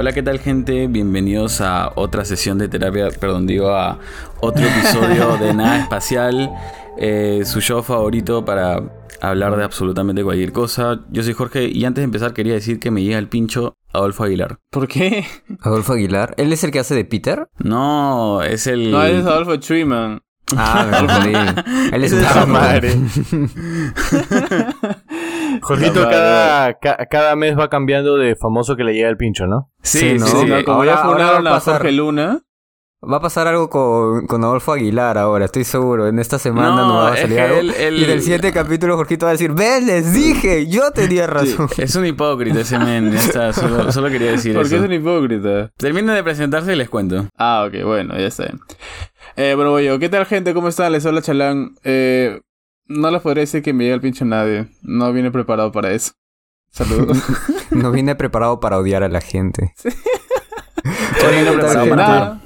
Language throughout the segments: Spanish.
Hola, ¿qué tal gente? Bienvenidos a otra sesión de terapia, perdón, digo a otro episodio de Nada Espacial, eh, su show favorito para hablar de absolutamente cualquier cosa. Yo soy Jorge y antes de empezar quería decir que me llega el pincho Adolfo Aguilar. ¿Por qué? Adolfo Aguilar. ¿Él es el que hace de Peter? No, es el... No, es Adolfo Truman. Ah, me confundí. Él es un Esa capo. madre. Jorgito cada, ca- cada mes va cambiando de famoso que le llega el pincho, ¿no? Sí, Sí, sí, ¿no? sí. No, como Ahora- ya funaron a Jorge Luna. Va a pasar algo con, con Adolfo Aguilar ahora, estoy seguro. En esta semana No, no, va a salir algo. Y del siguiente capítulo Jorgito va a decir, ven, les dije, yo tenía razón. Es un hipócrita ese men, ya está, solo, solo quería decir ¿Por qué eso. es un hipócrita? Terminen de presentarse y les cuento. Ah, ok, bueno, ya está. bien. Eh, bueno, voy yo. ¿Qué tal, gente? ¿Cómo están? Les habla Chalán. Eh, no les podría decir que me llega el pincho a nadie. No vine preparado para eso. Saludos. No vine preparado para odiar a la gente. Para nada.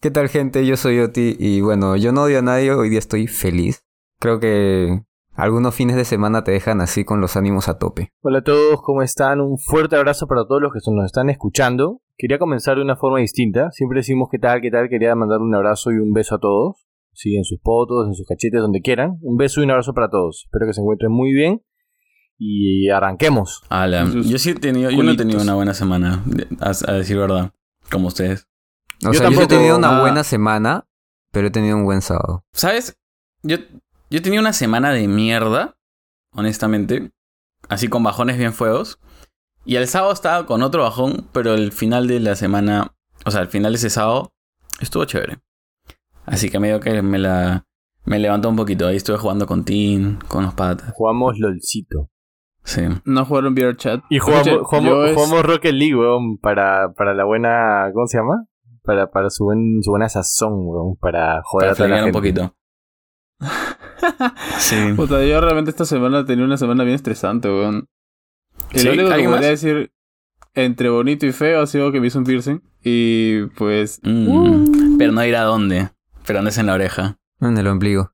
¿Qué tal, gente? Yo soy Oti y bueno, yo no odio a nadie, hoy día estoy feliz. Creo que algunos fines de semana te dejan así con los ánimos a tope. Hola a todos, ¿cómo están? Un fuerte abrazo para todos los que nos están escuchando. Quería comenzar de una forma distinta. Siempre decimos qué tal, qué tal. Quería mandar un abrazo y un beso a todos. Sí, en sus fotos, en sus cachetes, donde quieran. Un beso y un abrazo para todos. Espero que se encuentren muy bien. Y arranquemos. Ala, Sus yo sí he tenido, yo no he tenido una buena semana, a, a decir verdad, como ustedes. O Yo sea, yo he tampoco- tenido una ah. buena semana, pero he tenido un buen sábado. ¿Sabes? Yo, yo tenía una semana de mierda, honestamente, así con bajones bien fuegos. Y el sábado estaba con otro bajón, pero el final de la semana, o sea, el final de ese sábado estuvo chévere. Así que medio que me la me levantó un poquito. Ahí estuve jugando con Tim, con los patas. Jugamos LOLcito. Sí. No jugaron Beer Chat. Y jugamos, jugamos, yo es- jugamos Rocket League, weón. Para, para la buena... ¿Cómo se llama? Para, para su, buen, su buena sazón, weón. Para joder Para a toda la fregar un gente. poquito. Sí. Puta, yo realmente esta semana tenía una semana bien estresante, weón. Lo único que ¿Alguien podría más? decir entre bonito y feo ha sido que me hizo un piercing. Y pues. Mm, Pero no ir a dónde. Pero andes en la oreja. En el ombligo.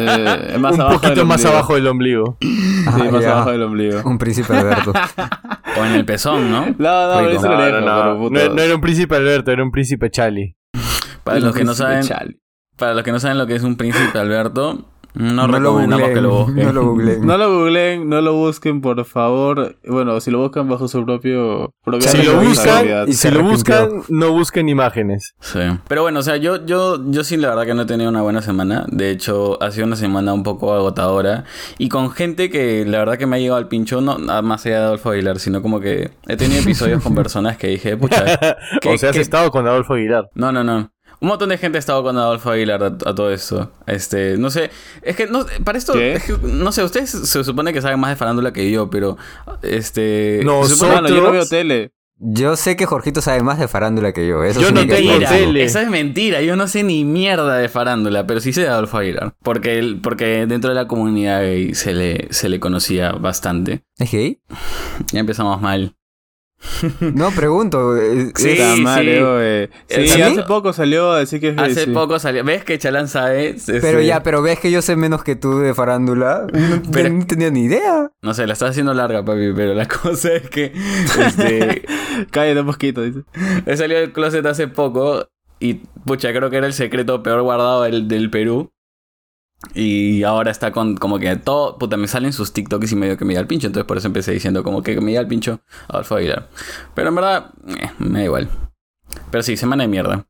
eh, más Un abajo del poquito más ombligo. abajo del ombligo. Sí, Ah, más ya. abajo del ombligo. Un príncipe Alberto. O en el pezón, ¿no? No, no, hizo No, no, no. No, no era un príncipe Alberto, era un príncipe Charlie. Para los que no saben, Chale. para los que no saben lo que es un príncipe Alberto, no, No lo recomendamos que lo googleen, busquen. no lo googleen. No lo googleen, no lo busquen, por favor. Bueno, si lo buscan bajo su propio... propia Si lo buscan, y si lo buscan, no busquen imágenes. Sí. Pero bueno, o sea, yo, yo, yo sí la verdad que no he tenido una buena semana. De hecho, ha sido una semana un poco agotadora. Y con gente que la verdad que me ha llegado al pincho, no nada más allá de Adolfo Aguilar, sino como que he tenido episodios con personas que dije, pucha, ¿qué- o sea, has qué- estado con Adolfo Aguilar. No, no, no. Un montón de gente ha estado con Adolfo Aguilar a, a todo esto. Este, no sé, es que no, para esto, ¿Qué? es que, no sé, ustedes se supone que saben más de farándula que yo, pero este, No, yo no veo tele. Yo sé que Jorgito sabe más de farándula que yo. Eso Yo no tengo tele. esa es mentira. Yo no sé ni mierda de farándula, pero sí sé de Adolfo Aguilar. Porque, él- porque dentro de la comunidad gay se le, se le conocía bastante. ¿Es gay? Ya empezamos mal. No, pregunto. eh, Sí, madre, sí. ¿Sí? hace poco salió a decir que es Hace sí. poco salió. ¿Ves que Chalán sabe? Pero ya, pero ves que yo sé menos que tú de farándula. No, Pero- no tenía ni idea. No sé, la estás haciendo larga, papi, pero la cosa es que. Este, Cállate un poquito, dice. he salido del closet hace poco y, pucha, creo que era el secreto peor guardado del, del Perú. Y ahora está con como que todo, puta, me salen sus TikToks y medio que me da el pincho. Entonces por eso empecé diciendo como que me da el pincho Adolfo Aguilar. Pero en verdad, eh, me da igual. Pero sí, semana de mierda.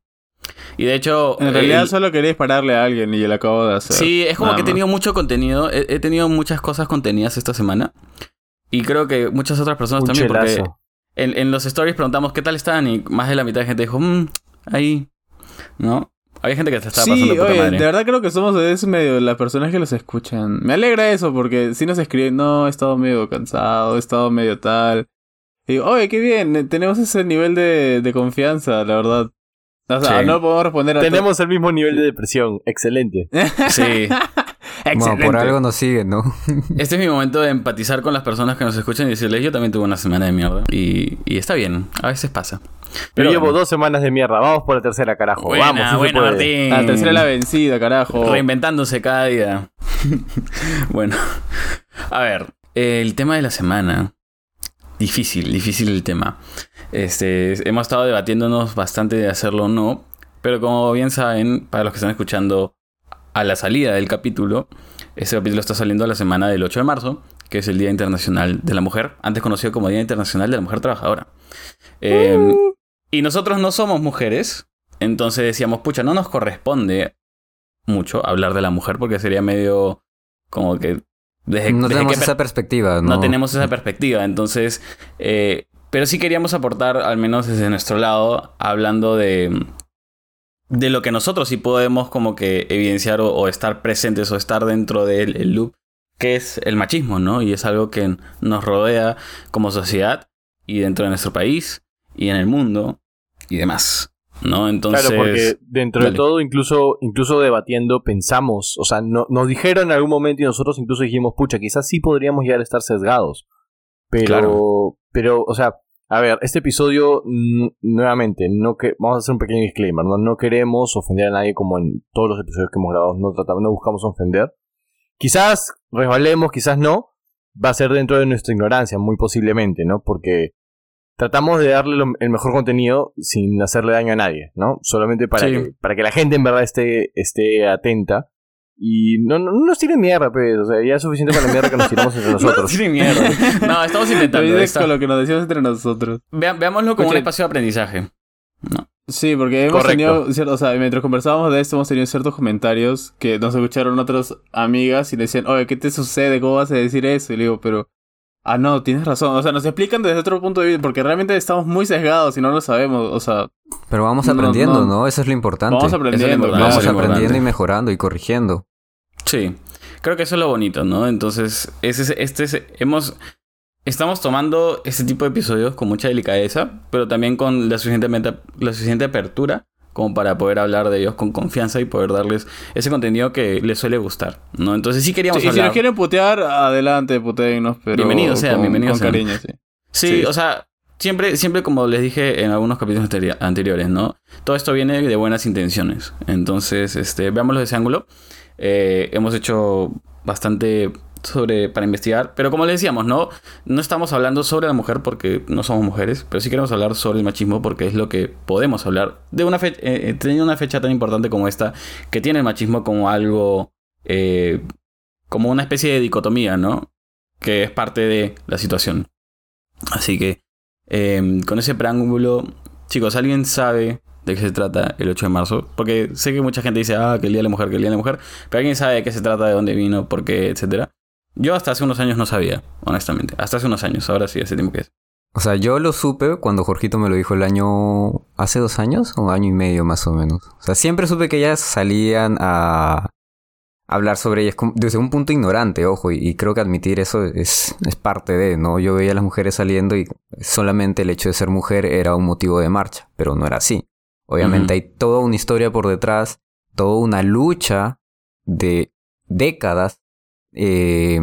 Y de hecho... En realidad el- solo quería dispararle a alguien y lo acabo de hacer. Sí, es como Nada que he más. tenido mucho contenido. He, he tenido muchas cosas contenidas esta semana. Y creo que muchas otras personas Un también, porque en, en los stories preguntamos qué tal están y más de la mitad de gente dijo, mmm, ahí. ¿No? Había gente que se estaba pasando Sí, puta oye, madre. de verdad creo que somos de ese medio, las personas que los escuchan. Me alegra eso porque si nos escriben, no, he estado medio cansado, he estado medio tal. Y digo, oye, qué bien, eh, tenemos ese nivel de, de confianza, la verdad. O sea, Sí. no podemos responder a Tenemos el mismo nivel de depresión. Excelente. Sí. Bueno, por algo nos siguen, ¿no? Este es mi momento de empatizar con las personas que nos escuchan y decirles, yo también tuve una semana de mierda. Y, y está bien, a veces pasa. Yo llevo bueno. dos semanas de mierda. Vamos por la tercera, carajo. Buena, Vamos, buena, puede. Martín. La tercera es la vencida, carajo. Reinventándose cada día. bueno, a ver, el tema de la semana. difícil, difícil el tema. Este, hemos estado debatiéndonos bastante de hacerlo o no, pero como bien saben, para los que están escuchando a la salida del capítulo, este capítulo está saliendo la semana del 8 de marzo, que es el Día Internacional de la Mujer, antes conocido como Día Internacional de la Mujer Trabajadora. Eh, y nosotros no somos mujeres, entonces decíamos, pucha, no nos corresponde mucho hablar de la mujer porque sería medio como que... Desde, no desde tenemos que- esa perspectiva, ¿no? no tenemos esa perspectiva. Entonces, eh, pero sí queríamos aportar, al menos desde nuestro lado, hablando de, de lo que nosotros sí podemos como que evidenciar o, o estar presentes o estar dentro del el loop, que es el machismo, ¿no? Y es algo que nos rodea como sociedad y dentro de nuestro país y en el mundo y demás, ¿no? Entonces... claro, porque dentro dale. de todo, incluso, incluso debatiendo, pensamos, o sea, no, nos dijeron en algún momento y nosotros incluso dijimos, pucha, quizás sí podríamos llegar a estar sesgados. Pero, Claro. pero, o sea, a ver, este episodio, mm, nuevamente, no que, vamos a hacer un pequeño disclaimer, ¿no? No queremos ofender a nadie como en todos los episodios que hemos grabado, no tratamos, no buscamos ofender. Quizás resbalemos, quizás no, va a ser dentro de nuestra ignorancia, muy posiblemente, ¿no? Porque tratamos de darle lo- el mejor contenido sin hacerle daño a nadie, ¿no? Solamente para, Sí. que, para que la gente en verdad esté, esté atenta. Y no, no, no nos tiren mierda, pues. O sea, ya es suficiente con la mierda que nos tiramos entre nosotros. Sí, mierda. No, estamos intentando. con lo que nos decimos entre nosotros. Vea- veámoslo como un espacio de aprendizaje. No. Sí, porque hemos Correcto. tenido, o sea, mientras conversábamos de esto, hemos tenido ciertos comentarios que nos escucharon otras amigas y le decían, oye, ¿qué te sucede? ¿Cómo vas a decir eso? Y le digo, pero, ah, no, tienes razón. O sea, nos explican desde otro punto de vista, porque realmente estamos muy sesgados y no lo sabemos. O sea, Pero vamos aprendiendo, no. ¿no? Eso es lo importante. vamos aprendiendo. importante, Vamos aprendiendo importante. y mejorando y corrigiendo. Sí, creo que eso es lo bonito, ¿no? Entonces, ese, es- este es- hemos, estamos tomando este tipo de episodios con mucha delicadeza, pero también con la suficiente, la suficiente apertura como para poder hablar de ellos con confianza y poder darles ese contenido que les suele gustar, ¿no? Entonces sí queríamos sí, y si nos quieren putear, adelante, putéennos, pero Bienvenidos sean, bienvenidos con cariño, sí. Sí, Sí. o sea, siempre, siempre como les dije en algunos capítulos anteri- anteriores, ¿no? Todo esto viene de buenas intenciones. Entonces, este, veámoslo de ese ángulo. Eh, hemos hecho bastante sobre para investigar, pero como les decíamos, no, no estamos hablando sobre la mujer porque no somos mujeres, pero sí queremos hablar sobre el machismo porque es lo que podemos hablar de una fecha, eh, eh, teniendo una fecha tan importante como esta que tiene el machismo como algo, eh, como una especie de dicotomía, ¿no? Que es parte de la situación. Así que eh, con ese preámbulo, chicos, ¿alguien sabe de qué se trata el 8 de marzo? Porque sé que mucha gente dice, ah, que el Día de la Mujer, que el Día de la Mujer, pero ¿alguien sabe de qué se trata, de dónde vino, por qué, etcétera? Yo hasta hace unos años no sabía, honestamente. Hasta hace unos años, ahora sí, hace tiempo que es. O sea, yo lo supe cuando Jorgito me lo dijo el año... ¿Hace dos años? O año y medio más o menos. O sea, siempre supe que ellas salían a hablar sobre ellas desde un punto ignorante, ojo, y, y creo que admitir eso es, es parte de, ¿no? Yo veía a las mujeres saliendo y solamente el hecho de ser mujer era un motivo de marcha, pero no era así. Obviamente hay toda una historia por detrás, toda una lucha de décadas eh,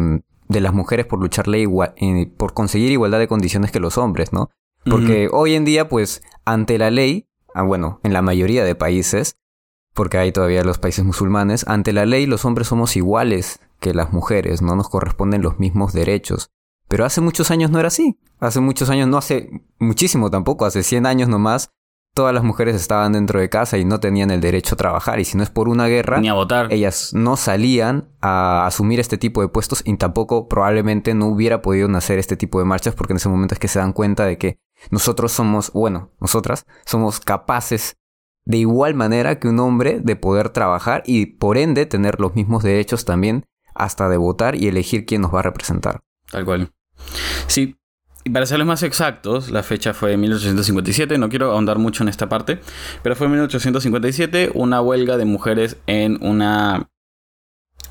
de las mujeres por luchar la igua- eh, por conseguir igualdad de condiciones que los hombres, ¿no? Porque hoy en día, pues, ante la ley, ah, bueno, en la mayoría de países, porque hay todavía los países musulmanes, ante la ley los hombres somos iguales que las mujeres, no nos corresponden los mismos derechos. Pero hace muchos años no era así. Hace muchos años, no hace muchísimo tampoco, hace 100 años nomás, todas las mujeres estaban dentro de casa y no tenían el derecho a trabajar. Y si no es por una guerra, Ni a votar. ellas no salían a asumir este tipo de puestos y tampoco probablemente no hubiera podido nacer este tipo de marchas porque en ese momento es que se dan cuenta de que nosotros somos, bueno, nosotras somos capaces de igual manera que un hombre de poder trabajar y por ende tener los mismos derechos también hasta de votar y elegir quién nos va a representar. Tal cual. Sí. Y para serles más exactos, la fecha fue 1857, no quiero ahondar mucho en esta parte, pero fue en 1857 una huelga de mujeres en una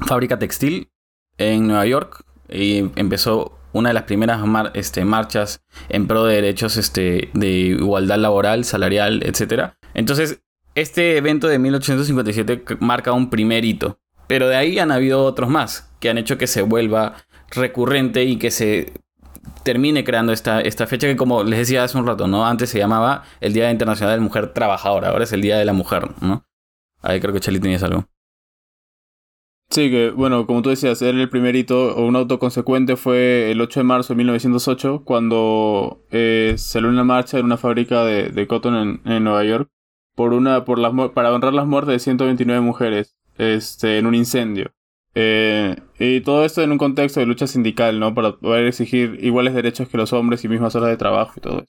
fábrica textil en Nueva York y empezó una de las primeras este, marchas en pro de derechos este, de igualdad laboral, salarial, etc. Entonces, este evento de 1857 c- marca un primer hito, pero de ahí han habido otros más que han hecho que se vuelva recurrente y que se termine creando esta, esta fecha que como les decía hace un rato, ¿no? Antes se llamaba el Día Internacional de la Mujer Trabajadora, ahora es el Día de la Mujer, ¿no? Ahí creo que Charlie tenías algo. Sí, que bueno, como tú decías, era el primer hito o un auto consecuente fue el 8 de marzo de 1908 cuando eh, salió una marcha en una fábrica de, de cotton en, en, Nueva York por una por las para honrar las muertes de 129 mujeres este en un incendio. Eh, y todo esto en un contexto de lucha sindical, ¿no? Para poder exigir iguales derechos que los hombres y mismas horas de trabajo y todo eso.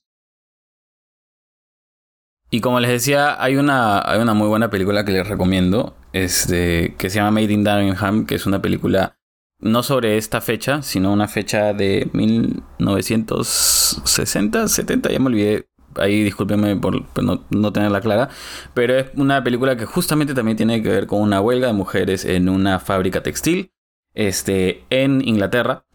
Y como les decía, hay una, hay una muy buena película que les recomiendo, este, que se llama Made in Birmingham, que es una película no sobre esta fecha, sino una fecha de 1960, 70, ya me olvidé. Ahí discúlpenme por, no, no, tenerla clara. Pero es una película que justamente también tiene que ver con una huelga de mujeres en una fábrica textil este, en Inglaterra.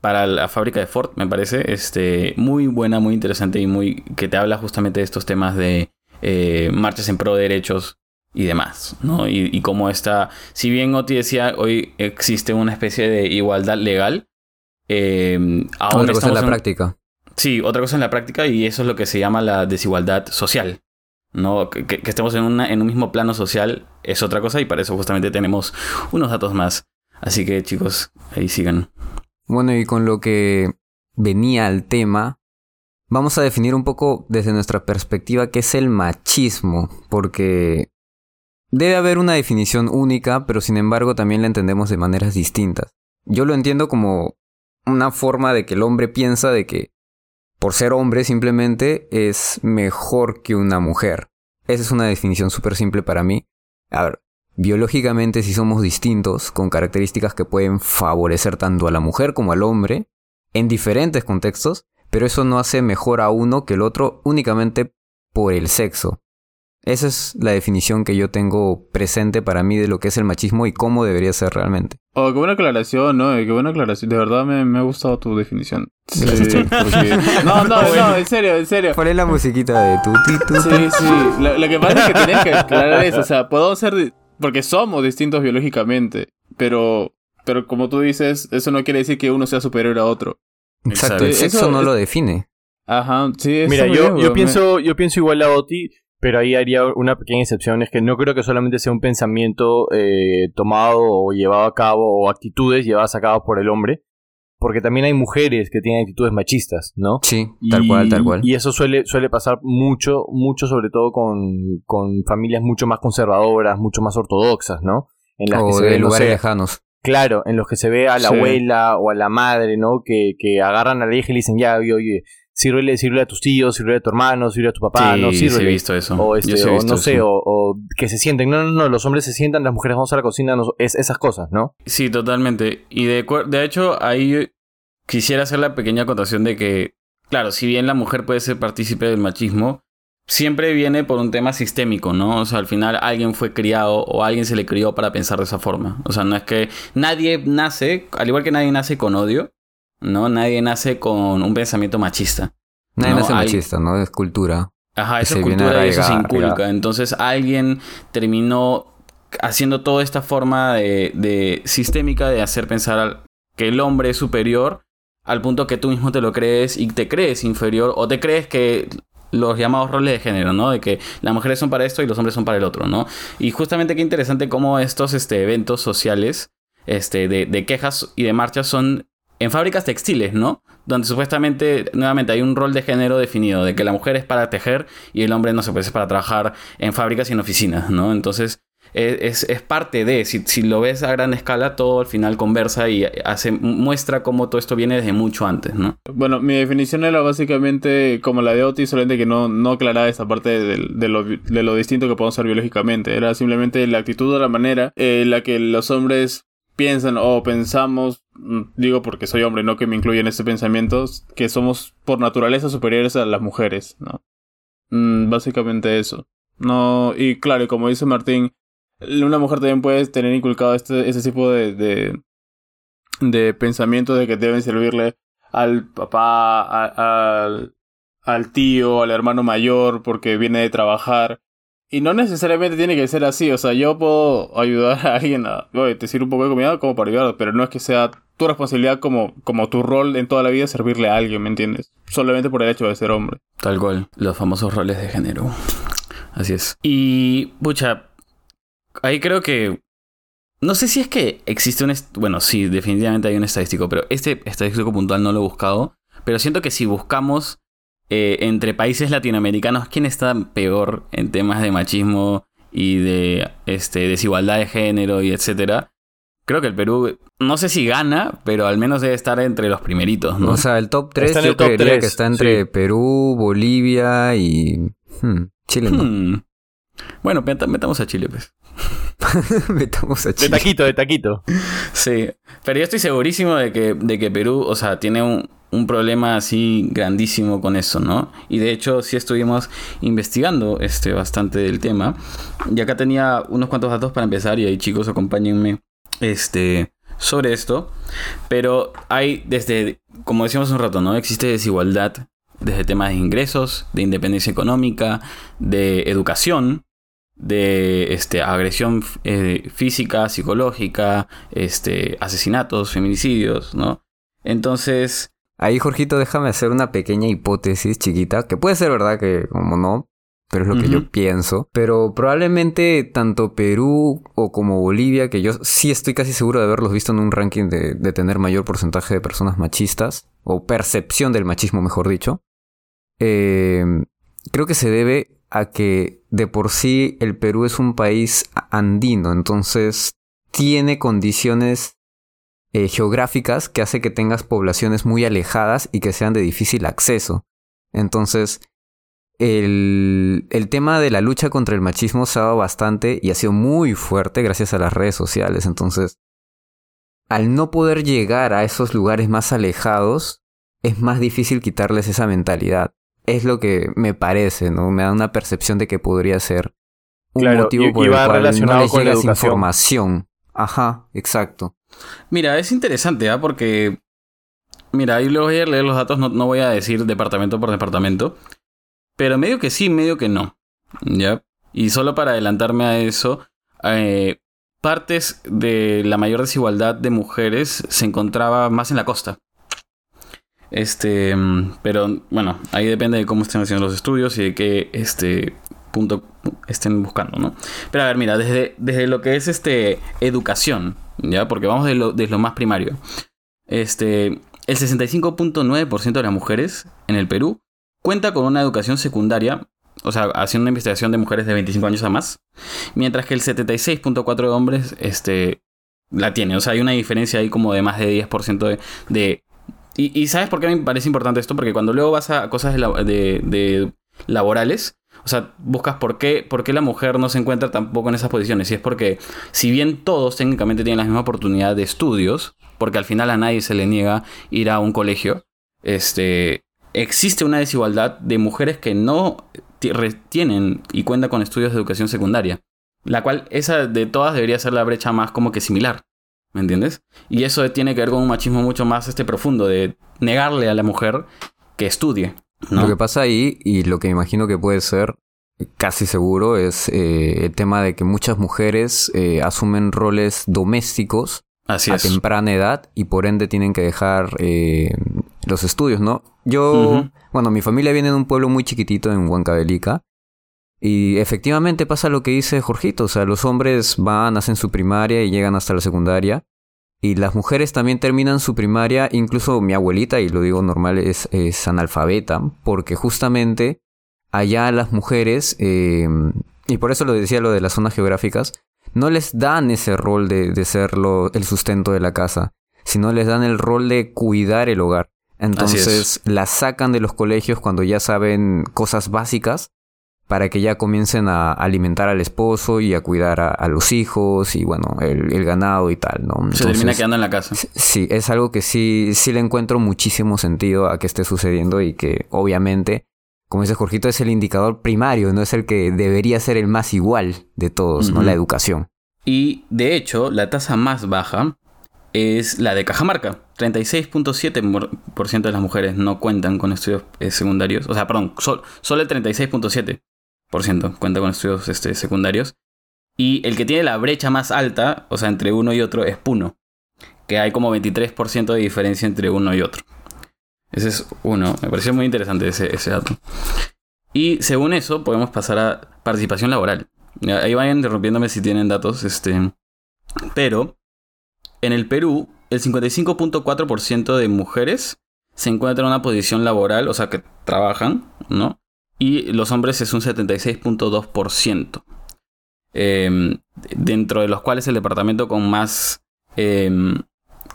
Para la fábrica de Ford, me parece. Este, muy buena, muy interesante y muy. que te habla justamente de estos temas de eh, marchas en pro de derechos y demás, ¿no? Y, y como está, si bien Oti decía, hoy existe una especie de igualdad legal, eh, otra cosa en la práctica. Sí, otra cosa en la práctica y eso es lo que se llama la desigualdad social. ¿no? Que, que, estemos en, una, en un mismo plano social es otra cosa y para eso justamente tenemos unos datos más. Así que chicos, ahí sigan. Bueno, y con lo que venía al tema, vamos a definir un poco desde nuestra perspectiva qué es el machismo, porque debe haber una definición única, pero sin embargo también la entendemos de maneras distintas. Yo lo entiendo como una forma de que el hombre piensa de que por ser hombre simplemente es mejor que una mujer. Esa es una definición súper simple para mí. A ver, biológicamente si somos distintos, con características que pueden favorecer tanto a la mujer como al hombre, en diferentes contextos, pero eso no hace mejor a uno que el otro únicamente por el sexo. Esa es la definición que yo tengo presente para mí de lo que es el machismo y cómo debería ser realmente. Oh, qué buena aclaración, ¿no? Qué buena aclaración. De verdad me, me ha gustado tu definición. Sí, porque... No, no, no, en serio, en serio. Poné la musiquita de tu, tu, Sí, sí. Lo, lo, que pasa es que tienes que aclarar eso. O sea, podemos ser... Porque somos distintos biológicamente. Pero, pero como tú dices, eso no quiere decir que uno sea superior a otro. Exacto, el sexo eso no es... lo define. Ajá, sí. Mira, yo, yo, pienso, yo pienso igual a Oti, pero ahí haría una pequeña excepción, es que no creo que solamente sea un pensamiento eh, tomado o llevado a cabo, o actitudes llevadas a cabo por el hombre, porque también hay mujeres que tienen actitudes machistas, ¿no? Sí, tal cual, tal cual. Y eso suele, suele pasar mucho, mucho sobre todo con, con familias mucho más conservadoras, mucho más ortodoxas, ¿no? En las o que se de ven, lugares no sé, lejanos. Claro, en los que se ve a la sí. abuela o a la madre, ¿no? Que, que agarran a la hija y le dicen, ya, oye, oye sírvele, sírvele a tus tíos, sírvele a tu hermano, sírvele a tu papá, sí, no sírvele. Sí, he visto eso. O, este, sí o visto no sé, o, o, que se sienten. No, no, no, los hombres se sientan, las mujeres vamos a la cocina, no, es, esas cosas, ¿no? Sí, totalmente. Y de, de hecho, ahí quisiera hacer la pequeña acotación de que, claro, si bien la mujer puede ser partícipe del machismo, siempre viene por un tema sistémico, ¿no? O sea, al final alguien fue criado o alguien se le crió para pensar de esa forma. O sea, no es que nadie nace, al igual que nadie nace con odio, ¿no? Nadie nace con un pensamiento machista. Nadie no, nace hay... machista, ¿no? Es cultura. Ajá, eso es cultura y eso se inculca. Entonces alguien terminó haciendo toda esta forma de, de sistémica de hacer pensar al, que el hombre es superior al punto que tú mismo te lo crees y te crees inferior o te crees que los llamados roles de género, ¿no? De que las mujeres son para esto y los hombres son para el otro, ¿no? Y justamente qué interesante cómo estos este, eventos sociales este, de, de quejas y de marchas son en fábricas textiles, ¿no? Donde supuestamente, nuevamente, hay un rol de género definido, de que la mujer es para tejer y el hombre no se puede, es para trabajar en fábricas y en oficinas, ¿no? Entonces, es, es, parte de, si, si, lo ves a gran escala, todo al final conversa y hace, muestra cómo todo esto viene desde mucho antes, ¿no? Bueno, mi definición era básicamente como la de Otis, solamente que no, no aclaraba esa parte de, de, lo, de lo distinto que podemos ser biológicamente. Era simplemente la actitud o la manera en la que los hombres piensan o pensamos, digo porque soy hombre, no que me incluyen este pensamiento, que somos por naturaleza superiores a las mujeres, ¿no? Mm, básicamente eso. No, y claro, como dice Martín, una mujer también puede tener inculcado este, ese tipo de, de, de pensamientos de que deben servirle al papá, a, al, al tío, al hermano mayor, porque viene de trabajar. Y no necesariamente tiene que ser así, o sea, yo puedo ayudar a alguien a, oye, te sirve un poco de comida como para ayudar, pero no es que sea tu responsabilidad como, como tu rol en toda la vida servirle a alguien, ¿me entiendes? Solamente por el hecho de ser hombre. Tal cual, los famosos roles de género. Así es. Y, pucha, ahí creo que no sé si es que existe un... Bueno, sí, definitivamente hay un estadístico, pero este estadístico puntual no lo he buscado. Pero siento que si buscamos eh, entre países latinoamericanos quién está peor en temas de machismo y de este, desigualdad de género y etcétera, creo que el Perú, no sé si gana, pero al menos debe estar entre los primeritos, ¿no? O sea, el top 3 Está en yo el top creería tres, que está entre sí. Perú, Bolivia y hmm, Chile. ¿no? Bueno, meta- metamos a Chile, pues. Metamos a De Chile. taquito, de taquito. Sí, pero yo estoy segurísimo de que, de que Perú, o sea, tiene un, un problema así grandísimo con eso, ¿no? Y de hecho sí estuvimos investigando este, bastante del tema. Y acá tenía unos cuantos datos para empezar y ahí chicos acompáñenme este, sobre esto. Pero hay desde, como decíamos un rato, ¿no? Existe desigualdad desde temas de ingresos, de independencia económica, de educación, de este, agresión eh, física, psicológica, este, asesinatos, feminicidios, ¿no? Entonces, Ahí, Jorgito, déjame hacer una pequeña hipótesis chiquita, que puede ser verdad que como no, pero es lo que yo pienso. Pero probablemente tanto Perú o como Bolivia, que yo sí estoy casi seguro de haberlos visto en un ranking de, de tener mayor porcentaje de personas machistas, o percepción del machismo, mejor dicho, eh, creo que se debe a que de por sí el Perú es un país andino, entonces tiene condiciones eh, geográficas que hace que tengas poblaciones muy alejadas y que sean de difícil acceso. Entonces, el, el tema de la lucha contra el machismo se ha dado bastante y ha sido muy fuerte gracias a las redes sociales. Entonces, al no poder llegar a esos lugares más alejados, es más difícil quitarles esa mentalidad. Es lo que me parece, ¿no? Me da una percepción de que podría ser un Claro, motivo y- por y el cual no les con la llega esa educación. información. Ajá, exacto. mira, es interesante, ¿ah? Porque, mira, ahí luego voy a leer los datos, no, no voy a decir departamento por departamento, pero medio que sí, medio que no, ¿ya? Y solo para adelantarme a eso, eh, partes de la mayor desigualdad de mujeres se encontraba más en la costa. Este, mm, pero bueno, ahí depende de cómo estén haciendo los estudios y de qué este punto estén buscando, ¿no? Pero a ver, mira, desde, desde lo que es este educación, ¿ya? Porque vamos de lo, de lo más primario. Este, el 65.9% de las mujeres en el Perú cuenta con una educación secundaria, o sea, haciendo una investigación de mujeres de 25 años a más, mientras que el 76.4% de hombres este, la tiene. O sea, hay una diferencia ahí como de más de 10% de... de y, y ¿sabes por qué me parece importante esto? Porque cuando luego vas a cosas de, la- de- de laborales, o sea, buscas por qué, por qué la mujer no se encuentra tampoco en esas posiciones. Y es porque, si bien todos técnicamente tienen la misma oportunidad de estudios, porque al final a nadie se le niega ir a un colegio, este, existe una desigualdad de mujeres que no tienen y cuentan con estudios de educación secundaria. La cual, esa de todas debería ser la brecha más como que similar. ¿Me entiendes? Y eso tiene que ver con un machismo mucho más este profundo, de negarle a la mujer que estudie. ¿no? Lo que pasa ahí, y lo que imagino que puede ser casi seguro, es eh, el tema de que muchas mujeres eh, asumen roles domésticos Así a es. temprana edad y por ende tienen que dejar eh, los estudios, ¿no? Yo, bueno, mi familia viene de un pueblo muy chiquitito en Huancavelica y efectivamente pasa lo que dice Jorgito, o sea, los hombres van, hacen su primaria y llegan hasta la secundaria y las mujeres también terminan su primaria, incluso mi abuelita, y lo digo normal, es, es analfabeta, porque justamente allá las mujeres, eh, y por eso lo decía lo de las zonas geográficas, no les dan ese rol de, de ser lo- el sustento de la casa, sino les dan el rol de cuidar el hogar. Entonces las sacan de los colegios cuando ya saben cosas básicas para que ya comiencen a alimentar al esposo y a cuidar a, a los hijos y bueno, el, el ganado y tal, ¿no? Se termina quedando en la casa. Sí, es algo que sí, sí le encuentro muchísimo sentido a que esté sucediendo y que obviamente, como dice Jorgito, es el indicador primario, no es el que debería ser el más igual de todos, ¿no? La educación. Y de hecho, la tasa más baja es la de Cajamarca. 36.7% de las mujeres no cuentan con estudios eh, secundarios. O sea, perdón, sol- solo el 36.7% cuenta con estudios este, secundarios. Y el que tiene la brecha más alta, o sea, entre uno y otro, es Puno. Que hay como 23% de diferencia entre uno y otro. Ese es uno. Me pareció muy interesante ese, ese dato. Y según eso, podemos pasar a participación laboral. Ahí vayan interrumpiéndome si tienen datos. Este, Pero en el Perú, el 55.4% de mujeres se encuentran en una posición laboral, o sea, que trabajan, ¿no? Y los hombres es un 76.2%. Em, dentro de los cuales el departamento con más... em,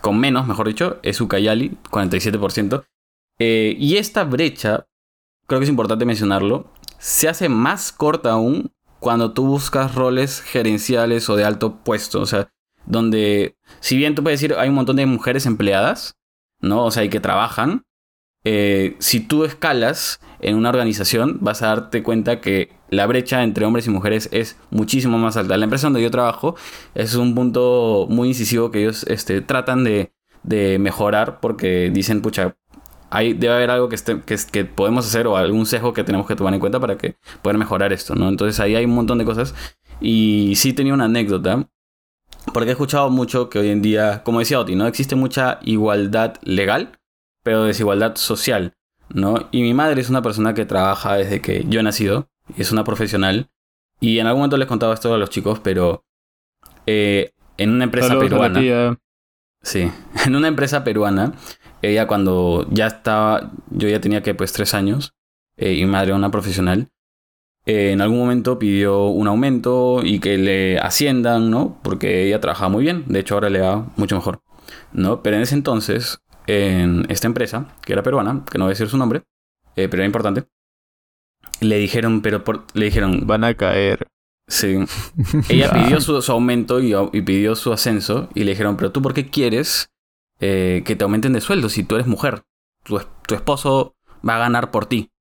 con menos, mejor dicho, es Ucayali, 47%. Eh, y esta brecha, creo que es importante mencionarlo, se hace más corta aún cuando tú buscas roles gerenciales o de alto puesto. O sea, donde, si bien tú puedes decir, hay un montón de mujeres empleadas, ¿no? O sea, y que trabajan. eh, si tú escalas en una organización, vas a darte cuenta que la brecha entre hombres y mujeres es muchísimo más alta. La empresa donde yo trabajo es un punto muy incisivo que ellos este, tratan de, de mejorar porque dicen, pucha, hay, debe haber algo que, esté, que, que podemos hacer o algún sesgo que tenemos que tomar en cuenta para que poder mejorar esto, ¿no? Entonces ahí hay un montón de cosas. Y sí tenía una anécdota, porque he escuchado mucho que hoy en día, como decía Oti, ¿no? Existe mucha igualdad legal, pero desigualdad social, ¿no? Y mi madre es una persona que trabaja desde que yo he nacido, es una profesional. Y en algún momento les contaba esto a los chicos, pero eh, en una empresa Saludos peruana. tía. Sí, en una empresa peruana, ella cuando ya estaba, yo ya tenía que pues tres años, eh, y mi madre era una profesional, eh, en algún momento pidió un aumento y que le asciendan, ¿no? Porque ella trabajaba muy bien, de hecho ahora le va mucho mejor, ¿no? Pero en ese entonces, en esta empresa, que era peruana, que no voy a decir su nombre, eh, pero era importante, le dijeron, pero por, le dijeron, Van a caer. Sí. Ella pidió su, su aumento y, y pidió su ascenso y le dijeron, pero tú por qué quieres eh, que te aumenten de sueldo si tú eres mujer? Tu, tu esposo va a ganar por ti.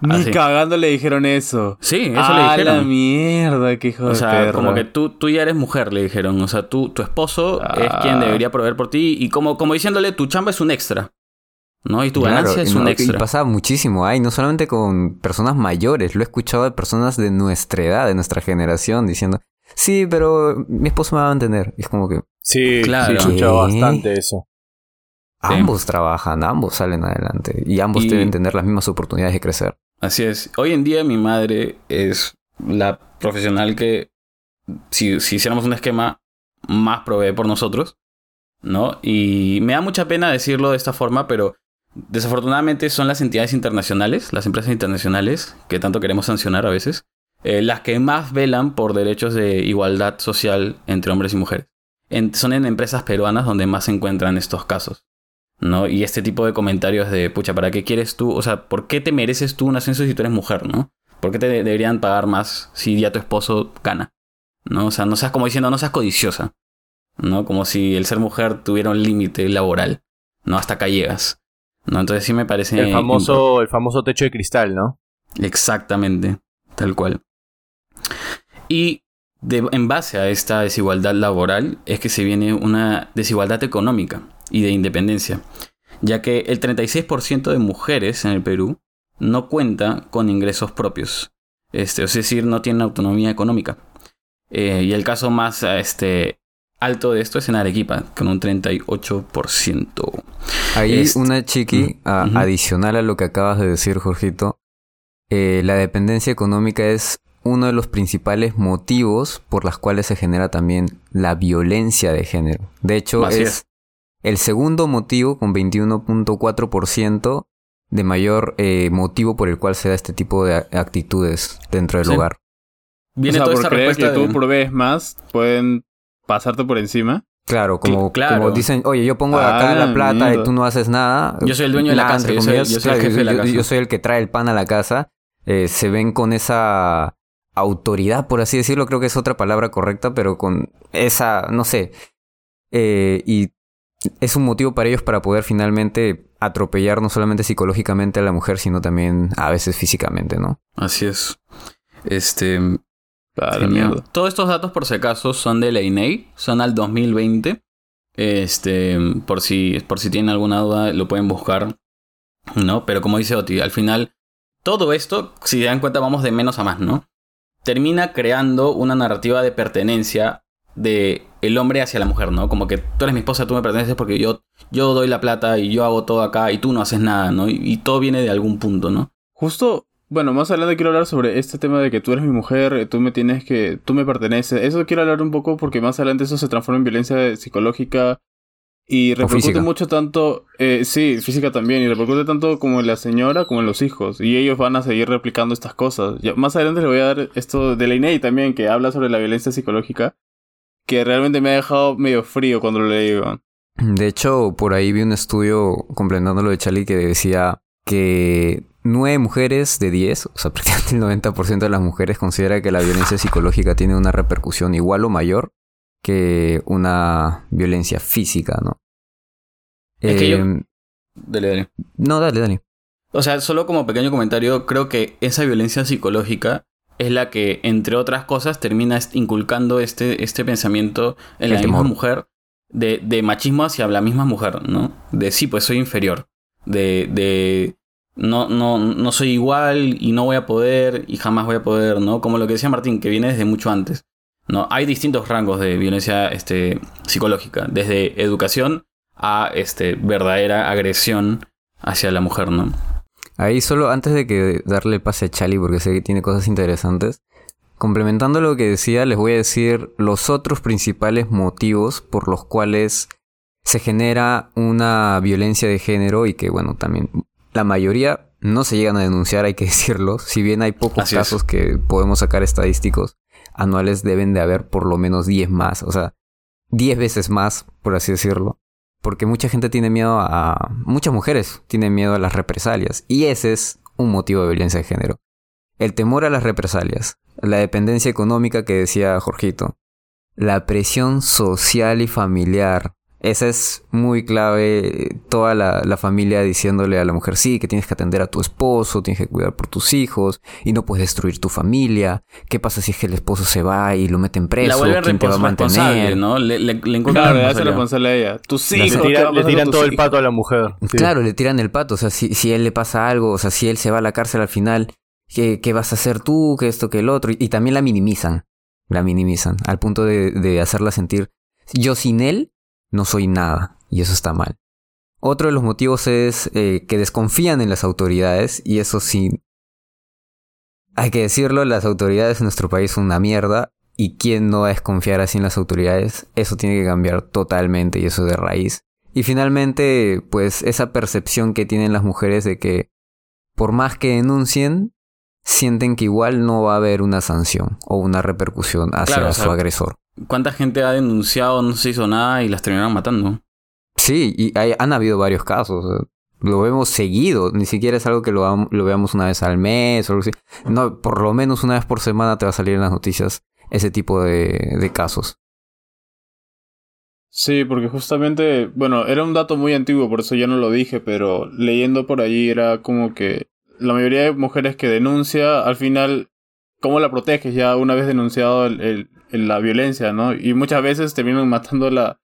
Ni así. cagando le dijeron eso. Sí, eso ah, le la dijeron. mierda, qué hijo O de sea, como que tú, tú ya eres mujer, le dijeron. O sea, tú, tu esposo es Ah. quien debería proveer por ti. Y como, como diciéndole, tu chamba es un extra. ¿No? Y tu Claro, ganancia es y un no- extra. Y pasaba muchísimo, ay, no solamente con personas mayores, lo he escuchado de personas de nuestra edad, de nuestra generación, diciendo, sí, pero mi esposo me va a mantener. Y es como que Sí, Claro. sí, he escuchado bastante eso. Sí. ambos trabajan, ambos salen adelante y ambos Y- deben tener las mismas oportunidades de crecer. Así es. Hoy en día mi madre es la profesional que, si, si hiciéramos un esquema, más provee por nosotros, ¿no? Y me da mucha pena decirlo de esta forma, pero desafortunadamente son las entidades internacionales, las empresas internacionales, que tanto queremos sancionar a veces, eh, las que más velan por derechos de igualdad social entre hombres y mujeres. En- son en empresas peruanas donde más se encuentran estos casos. ¿No? Y este tipo de comentarios de, pucha, ¿para qué quieres tú? O sea, ¿por qué te mereces tú un ascenso si tú eres mujer, no? ¿Por qué te de- deberían pagar más si ya tu esposo gana? ¿No? O sea, no seas como diciendo, no seas codiciosa, ¿no? Como si el ser mujer tuviera un límite laboral, ¿no? Hasta acá llegas, ¿no? Entonces sí me parece... El famoso, el famoso techo de cristal, ¿no? Exactamente, tal cual. Y de- en base a esta desigualdad laboral es que se viene una desigualdad económica y de independencia, ya que el 36% de mujeres en el Perú no cuenta con ingresos propios, este, es decir, no tienen autonomía económica. Eh, y el caso más este, alto de esto es en Arequipa, con un 38%. Ahí Este- una chiqui, a- adicional a lo que acabas de decir, Jorgito, eh, la dependencia económica es uno de los principales motivos por las cuales se genera también la violencia de género. De hecho, Así es, es. el segundo motivo, con 21.4% de mayor eh, motivo por el cual se da este tipo de actitudes dentro del Sí. hogar. Viene o sea, toda por esta creer que respuesta tú de- provees más, pueden pasarte por encima. Claro, como, claro. como dicen, oye, yo pongo Ah, acá la la plata y tú no haces nada. Yo soy el dueño de la Nada, casa, entre yo soy- comillas. yo soy el Claro, jefe de la yo- casa. yo soy el que trae el pan a la casa. Eh, se ven con esa autoridad, por así decirlo, creo que es otra palabra correcta, pero con esa, no sé. Eh, y es un motivo para ellos para poder finalmente atropellar no solamente psicológicamente a la mujer, sino también a veces físicamente, ¿no? Así es. Este. Ah, mierda. Todos estos datos, por si acaso, son de la INEI, son al 2020. Este, por si, por si tienen alguna duda, lo pueden buscar. ¿No? Pero como dice Oti, al final, todo esto, si se dan cuenta, vamos de menos a más, ¿no? Termina creando una narrativa de pertenencia de el hombre hacia la mujer, ¿no? Como que tú eres mi esposa, tú me perteneces porque yo, yo doy la plata y yo hago todo acá y tú no haces nada, ¿no? Y, y todo viene de algún punto, ¿no? Justo bueno, más adelante quiero hablar sobre este tema de que tú eres mi mujer, tú me tienes que, tú me perteneces. Eso quiero hablar un poco porque más adelante eso se transforma en violencia psicológica y repercute mucho tanto, eh, sí, física también, y repercute tanto como en la señora como en los hijos. Y ellos van a seguir replicando estas cosas. Ya, más adelante le voy a dar esto de la INEI también, que habla sobre la violencia psicológica, que realmente me ha dejado medio frío cuando lo leí. De hecho, por ahí vi un estudio complementando lo de Charlie que decía que nueve mujeres de 10, o sea, prácticamente el 90% de las mujeres considera que la violencia psicológica tiene una repercusión igual o mayor que una violencia física, ¿no? Es que yo- Eh, Dale, dale. No, dale, dale. O sea, solo como pequeño comentario, creo que esa violencia psicológica es la que, entre otras cosas, termina inculcando este, este pensamiento en El la misma temor. mujer de, de machismo hacia la misma mujer, ¿no? De sí, pues soy inferior. De, de no, no, no soy igual y no voy a poder y jamás voy a poder, ¿no? Como lo que decía Martín, que viene desde mucho antes. ¿No? Hay distintos rangos de violencia este, psicológica, desde educación a este, verdadera agresión hacia la mujer, ¿no? Ahí solo antes de que darle pase a Chali, porque sé que tiene cosas interesantes, complementando lo que decía, les voy a decir los otros principales motivos por los cuales se genera una violencia de género y que, bueno, también la mayoría no se llegan a denunciar, hay que decirlo. Si bien hay pocos Así es. casos que podemos sacar estadísticos anuales, deben de haber por lo menos 10 más, o sea, 10 veces más, por así decirlo. Porque mucha gente tiene miedo a... Muchas mujeres tienen miedo a las represalias. Y ese es un motivo de violencia de género. El temor a las represalias. La dependencia económica que decía Jorgito. La presión social y familiar. Esa es muy clave. Toda la, la familia diciéndole a la mujer, sí, que tienes que atender a tu esposo, tienes que cuidar por tus hijos, y no puedes destruir tu familia. ¿Qué pasa si es que el esposo se va y lo meten preso? la vuelven ¿Quién te va a mantener? ¿no? Le, le, le encuentran Claro, le la hace responsabilidad. responsable a ella. Tus Le hijos. Le, ¿qué tira- le tiran todo el pato a la mujer. Sí. Claro, le tiran el pato. O sea, si, si él le pasa algo, o sea, si él se va a la cárcel al final, ¿qué, qué vas a hacer tú? ¿Qué esto, que el otro? Y, y también la minimizan. La minimizan. Al punto de, de hacerla sentir, yo sin él no soy nada. Y eso está mal. Otro de los motivos es eh, que desconfían en las autoridades. Y eso sí. Hay que decirlo, las autoridades en nuestro país son una mierda. ¿Y quién no va a desconfiar así en las autoridades? Eso tiene que cambiar totalmente y eso de raíz. Y finalmente, pues esa percepción que tienen las mujeres de que por más que denuncien, sienten que igual no va a haber una sanción o una repercusión hacia Claro, o sea, su agresor. ¿Cuánta gente ha denunciado, no se hizo nada y las terminaron matando? Sí, y hay- han habido varios casos. Lo vemos seguido, ni siquiera es algo que lo, veamos una vez al mes o algo así. No, por lo menos una vez por semana te va a salir en las noticias ese tipo de, de casos. Sí, porque justamente, bueno, era un dato muy antiguo, por eso ya no lo dije, pero leyendo por allí era como que la mayoría de mujeres que denuncia, al final, ¿cómo la proteges ya una vez denunciado el- la violencia, ¿no? Y muchas veces terminan matándola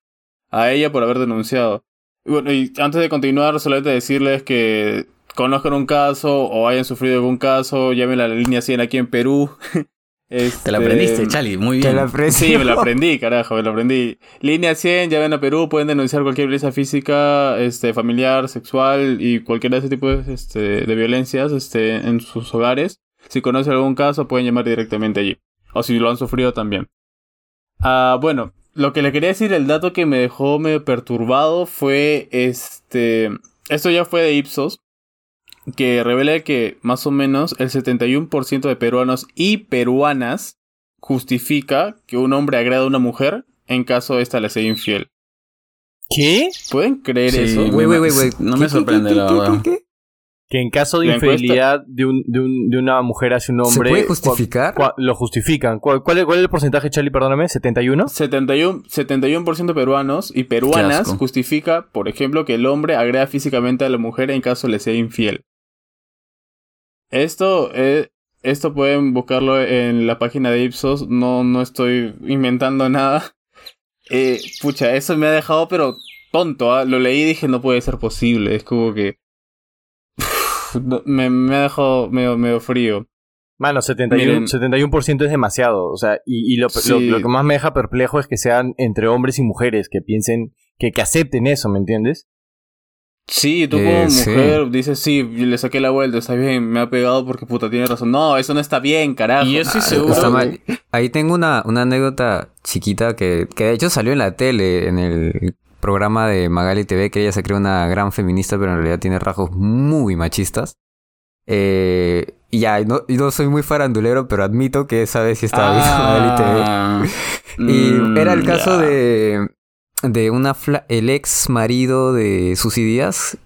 a ella por haber denunciado. Y bueno, y antes de continuar, solamente decirles que conozcan un caso o hayan sufrido algún caso, llamen a la línea 100 aquí en Perú. Te la Este, aprendiste, Chali, muy bien. Sí, me lo aprendí, carajo, me lo aprendí. Línea 100, ya ven a Perú, pueden denunciar cualquier violencia física, este, familiar, sexual y cualquier de ese tipo de, este, de violencias este, en sus hogares. Si conocen algún caso, pueden llamar directamente allí. O si lo han sufrido también. Ah, bueno, lo que le quería decir, el dato que me dejó medio perturbado fue este. Esto ya fue de Ipsos, que revela que más o menos el 71% de peruanos y peruanas justifica que un hombre agrada a una mujer en caso esta le sea infiel. ¿Qué? ¿Pueden creer Sí, eso? Güey, güey, güey, güey, no me sorprende, la verdad. Que en caso de La encuesta- infidelidad de, un, de, un, de una mujer hacia un ¿Se hombre... puede cua- justificar? cua- lo justifican. ¿Cuál, cuál es, cuál es el porcentaje, Charlie? Perdóname. ¿71? 71%, 71 de peruanos y peruanas justifica, por ejemplo, que el hombre agreda físicamente a la mujer en caso le sea infiel. Esto, eh, esto pueden buscarlo en la página de Ipsos, no, no estoy inventando nada. Eh, pucha, eso me ha dejado pero tonto, ¿ah? lo leí y dije no puede ser posible, es como que... no, me, me ha dejado medio, medio frío. Mano, 71%, Miren. 71% es demasiado. O sea, y, y lo, Sí. lo, lo que más me deja perplejo es que sean entre hombres y mujeres, que piensen, que, que acepten eso, ¿me entiendes? Sí, tú Eh, como sí. mujer dices, sí, le saqué la vuelta, está bien, me ha pegado porque puta tiene razón. No, eso no está bien, carajo. Y yo estoy Ah, seguro. está mal. Ahí tengo una, una anécdota chiquita que, que de hecho salió en la tele, en el programa de Magali TV, que ella se cree una gran feminista, pero en realidad tiene rasgos muy machistas. Eh, y ya, no, soy muy farandulero, pero admito que esa vez sí estaba viendo Magali TV. Ah, Y mm, era el caso de, de una fla- el ex marido de Susy Díaz,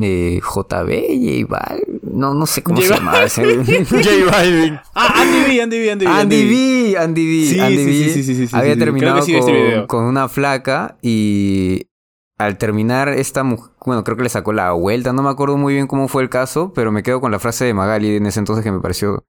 de JB, J Bal, no, no sé cómo J se llamaba ese. J Balvin. Ah, Andy B, Andy B, Andy B. Andy B, Andy B, Sí, Andy sí, B sí, había terminado este con, con una flaca y al terminar esta mujer, bueno, creo que le sacó la vuelta, no me acuerdo muy bien cómo fue el caso, pero me quedo con la frase de Magali en ese entonces que me pareció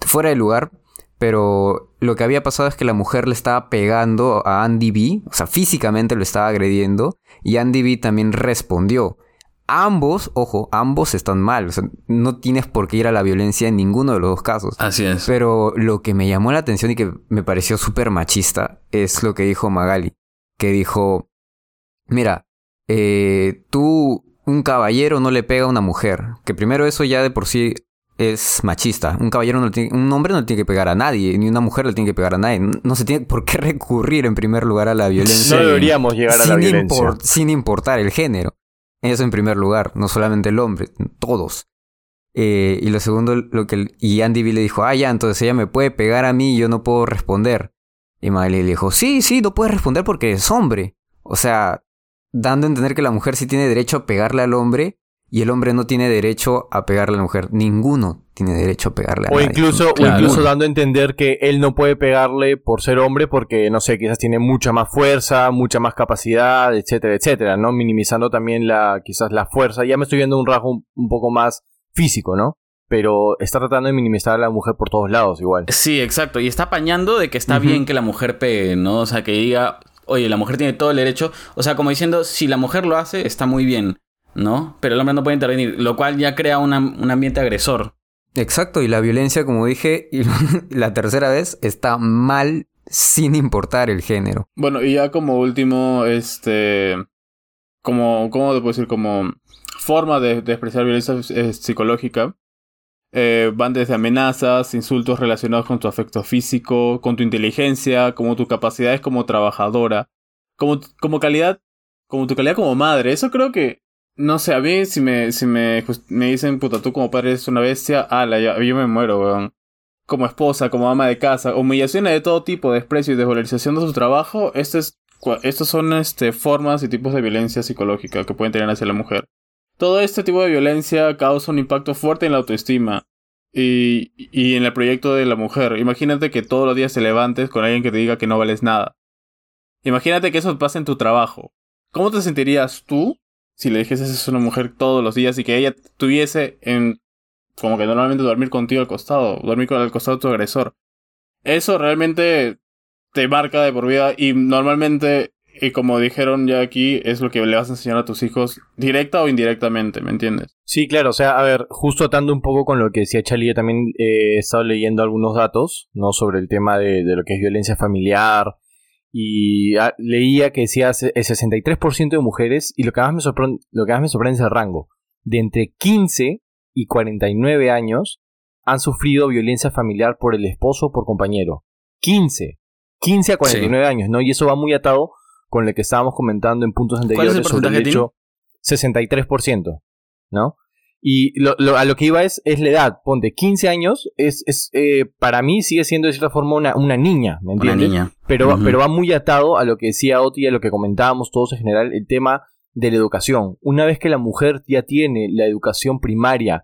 fuera de lugar, pero lo que había pasado es que la mujer le estaba pegando a Andy B, o sea, físicamente lo estaba agrediendo y Andy B también respondió. Ambos, ojo, ambos están mal, o sea, no tienes por qué ir a la violencia en ninguno de los dos casos. Así es. Pero lo que me llamó la atención y que me pareció súper machista es lo que dijo Magali. Que dijo, mira, eh, tú, un caballero no le pega a una mujer. Que primero eso ya de por sí es machista. Un caballero no tiene- un hombre no le tiene que pegar a nadie, ni una mujer le tiene que pegar a nadie. No, no se tiene por qué recurrir en primer lugar a la violencia. No deberíamos llegar a la violencia. sin importar el género. Eso en primer lugar, no solamente el hombre, todos. Eh, y lo segundo, lo que y Andy B le dijo, ah, ya, entonces ella me puede pegar a mí y yo no puedo responder. Y Magali le dijo, sí, sí, no puedes responder porque eres hombre. O sea, dando a entender que la mujer sí tiene derecho a pegarle al hombre y el hombre no tiene derecho a pegarle a la mujer. Ninguno tiene derecho a pegarle a O nadie. incluso, Claro. o incluso dando a entender que él no puede pegarle por ser hombre porque, no sé, quizás tiene mucha más fuerza, mucha más capacidad, etcétera, etcétera, ¿no? Minimizando también la, quizás la fuerza. Ya me estoy viendo un rasgo un, un poco más físico, ¿no? Pero está tratando de minimizar a la mujer por todos lados igual. Sí, exacto. Y está apañando de que está bien que la mujer pegue, ¿no? O sea, que diga, oye, la mujer tiene todo el derecho. O sea, como diciendo, si la mujer lo hace, está muy bien, ¿no? Pero el hombre no puede intervenir, lo cual ya crea una- un ambiente agresor. Exacto, y la violencia, como dije, la tercera vez, está mal sin importar el género. Bueno, y ya como último, este. Como, ¿cómo te puedo decir? Como forma de, expresar violencia eh, psicológica. eh, van desde amenazas, insultos relacionados con tu afecto físico, con tu inteligencia, como tu capacidades como trabajadora, como, como calidad, como tu calidad como madre. Eso creo que, no sé, a mí si me, si me, me dicen, puta, tú como padre eres una bestia, ala, ya, yo me muero, weón. Como esposa, como ama de casa, humillaciones de todo tipo, desprecio y desvalorización de su trabajo, esto es, cua- estos son este, formas y tipos de violencia psicológica que pueden tener hacia la mujer. Todo este tipo de violencia causa un impacto fuerte en la autoestima y, y en el proyecto de la mujer. Imagínate que todos los días te levantes con alguien que te diga que no vales nada. Imagínate que eso pasa en tu trabajo. ¿Cómo te sentirías tú si le dijeses eso a una mujer todos los días y que ella tuviese en como que normalmente dormir contigo al costado, dormir con al costado de tu agresor? Eso realmente te marca de por vida y normalmente, y como dijeron ya aquí, es lo que le vas a enseñar a tus hijos directa o indirectamente, ¿me entiendes? Sí, claro, o sea, a ver, justo atando un poco con lo que decía Charlie, yo también eh, he estado leyendo algunos datos, ¿no? Sobre el tema de lo que es violencia familiar. Y ah, leía que decía el 63% de mujeres, y lo que, más me sorprende, lo que más me sorprende es el rango, de entre 15 y 49 años han sufrido violencia familiar por el esposo o por compañero. 15. 15 a 49 años, ¿no? Y eso va muy atado con lo que estábamos comentando en puntos ¿Cuál es anteriores el sobre el hecho 63%, ¿no? Y lo, lo- a lo que iba es, es la edad. Ponte, 15 años, es, es eh, para mí sigue siendo de cierta forma una, una niña, ¿me Una entiendes? niña. Pero, pero va muy atado a lo que decía Oti y a lo que comentábamos todos en general, el tema de la educación. Una vez que la mujer ya tiene la educación primaria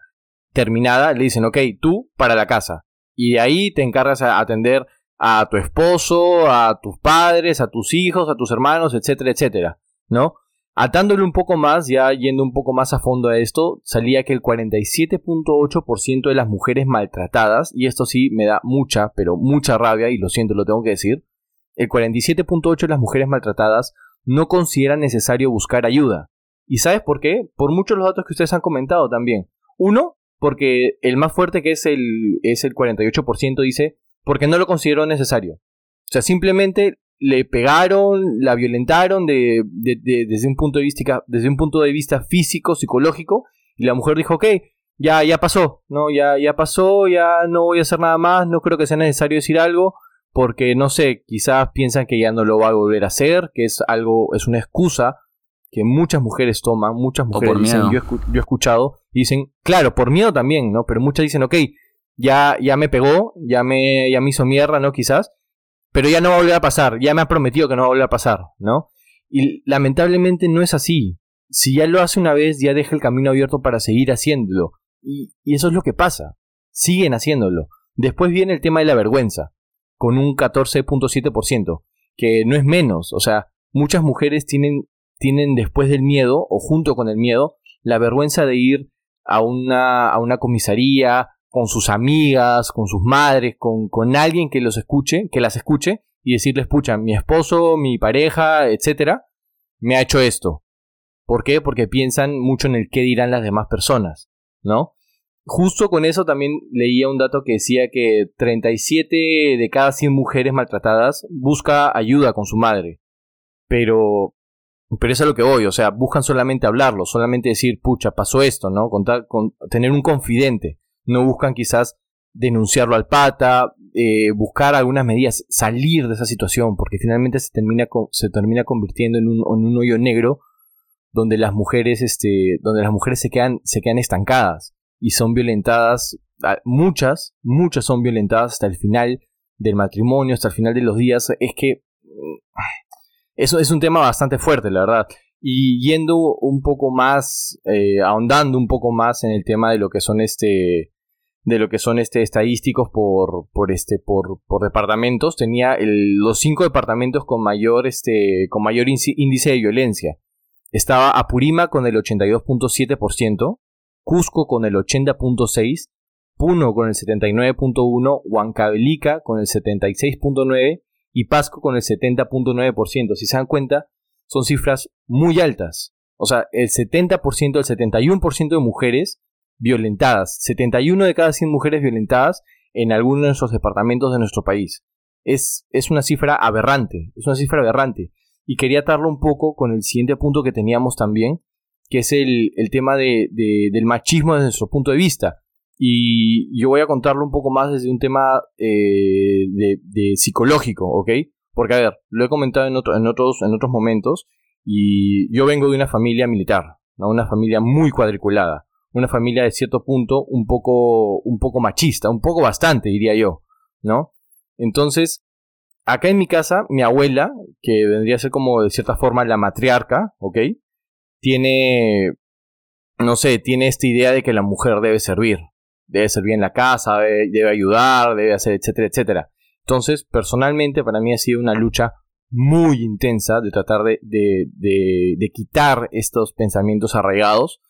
terminada, le dicen, ok, tú para la casa. Y de ahí te encargas a atender a tu esposo, a tus padres, a tus hijos, a tus hermanos, etcétera, etcétera, ¿no? Atándole un poco más, ya yendo un poco más a fondo a esto, salía que el 47.8% de las mujeres maltratadas, y esto sí me da mucha, pero mucha rabia, y lo siento, lo tengo que decir, el 47.8% de las mujeres maltratadas no consideran necesario buscar ayuda. ¿Y sabes por qué? Por muchos de los datos que ustedes han comentado también. Uno, porque el más fuerte que es el, es el 48% dice, porque no lo considero necesario. O sea, simplemente le pegaron, la violentaron de, de- de- desde, un punto de vista, desde un punto de vista físico, psicológico, y la mujer dijo, ok, ya, ya pasó, ¿no? Ya, ya pasó, ya no voy a hacer nada más, no creo que sea necesario decir algo, porque no sé, quizás piensan que ya no lo va a volver a hacer, que es algo, es una excusa que muchas mujeres toman, muchas mujeres dicen, yo, he escu- yo he escuchado, y dicen, claro, por miedo también, ¿no? Pero muchas dicen, ok, ya, ya me pegó, ya me, ya me hizo mierda, ¿no? Quizás, pero ya no va a volver a pasar, ya me ha prometido que no va a volver a pasar, ¿no? Y lamentablemente no es así. Si ya lo hace una vez, ya deja el camino abierto para seguir haciéndolo. Y, y eso es lo que pasa. Siguen haciéndolo. Después viene el tema de la vergüenza, con un 14.7%, que no es menos. O sea, muchas mujeres tienen, tienen después del miedo, o junto con el miedo, la vergüenza de ir a una, a una comisaría, con sus amigas, con sus madres, con, con alguien que los escuche, que las escuche, y decirles, pucha, mi esposo, mi pareja, etcétera, me ha hecho esto. ¿Por qué? Porque piensan mucho en el qué dirán las demás personas, ¿no? Justo con eso también leía un dato que decía que 37 de cada 100 mujeres maltratadas busca ayuda con su madre. Pero pero es a lo que voy, o sea, buscan solamente hablarlo, solamente decir, pucha, pasó esto, ¿no? Con, tener un confidente. No buscan quizás denunciarlo al pata, eh, buscar algunas medidas, salir de esa situación, porque finalmente se termina, se termina convirtiendo en un, en un hoyo negro donde las mujeres, este, donde las mujeres se quedan, se quedan estancadas y son violentadas, muchas, muchas son violentadas hasta el final del matrimonio, hasta el final de los días. Es que mm, eso es un tema bastante fuerte, la verdad. Y yendo un poco más, eh, ahondando un poco más en el tema de lo que son este, de lo que son este estadísticos por, por este, por, por departamentos, tenía el- los cinco departamentos con mayor, este, con mayor índice- de violencia. Estaba Apurima con el 82.7%, Cusco con el 80.6%, Puno con el 79.1%, Huancavelica con el 76.9% y Pasco con el 70.9%. Si se dan cuenta, son cifras muy altas. O sea, el 70%, el 71% de mujeres violentadas, 71 de cada 100 mujeres violentadas en alguno de nuestros departamentos de nuestro país. Es, es una cifra aberrante, es una cifra aberrante. Y quería atarlo un poco con el siguiente punto que teníamos también, que es el, el tema de, de- del machismo desde nuestro punto de vista. Y yo voy a contarlo un poco más desde un tema eh, de, de psicológico, ¿ok? Porque, a ver, lo he comentado en, otro- en, otros, en otros momentos, y yo vengo de una familia militar, ¿no? una familia muy cuadriculada, una familia de cierto punto un poco, un poco machista, un poco bastante, diría yo, ¿no? Entonces, acá en mi casa, mi abuela, que vendría a ser como de cierta forma la matriarca, ¿ok? Tiene, no sé, tiene esta idea de que la mujer debe servir, debe servir en la casa, debe, debe ayudar, debe hacer, etcétera, etcétera. Entonces, personalmente, para mí ha sido una lucha muy intensa de tratar de, quitar estos pensamientos arraigados.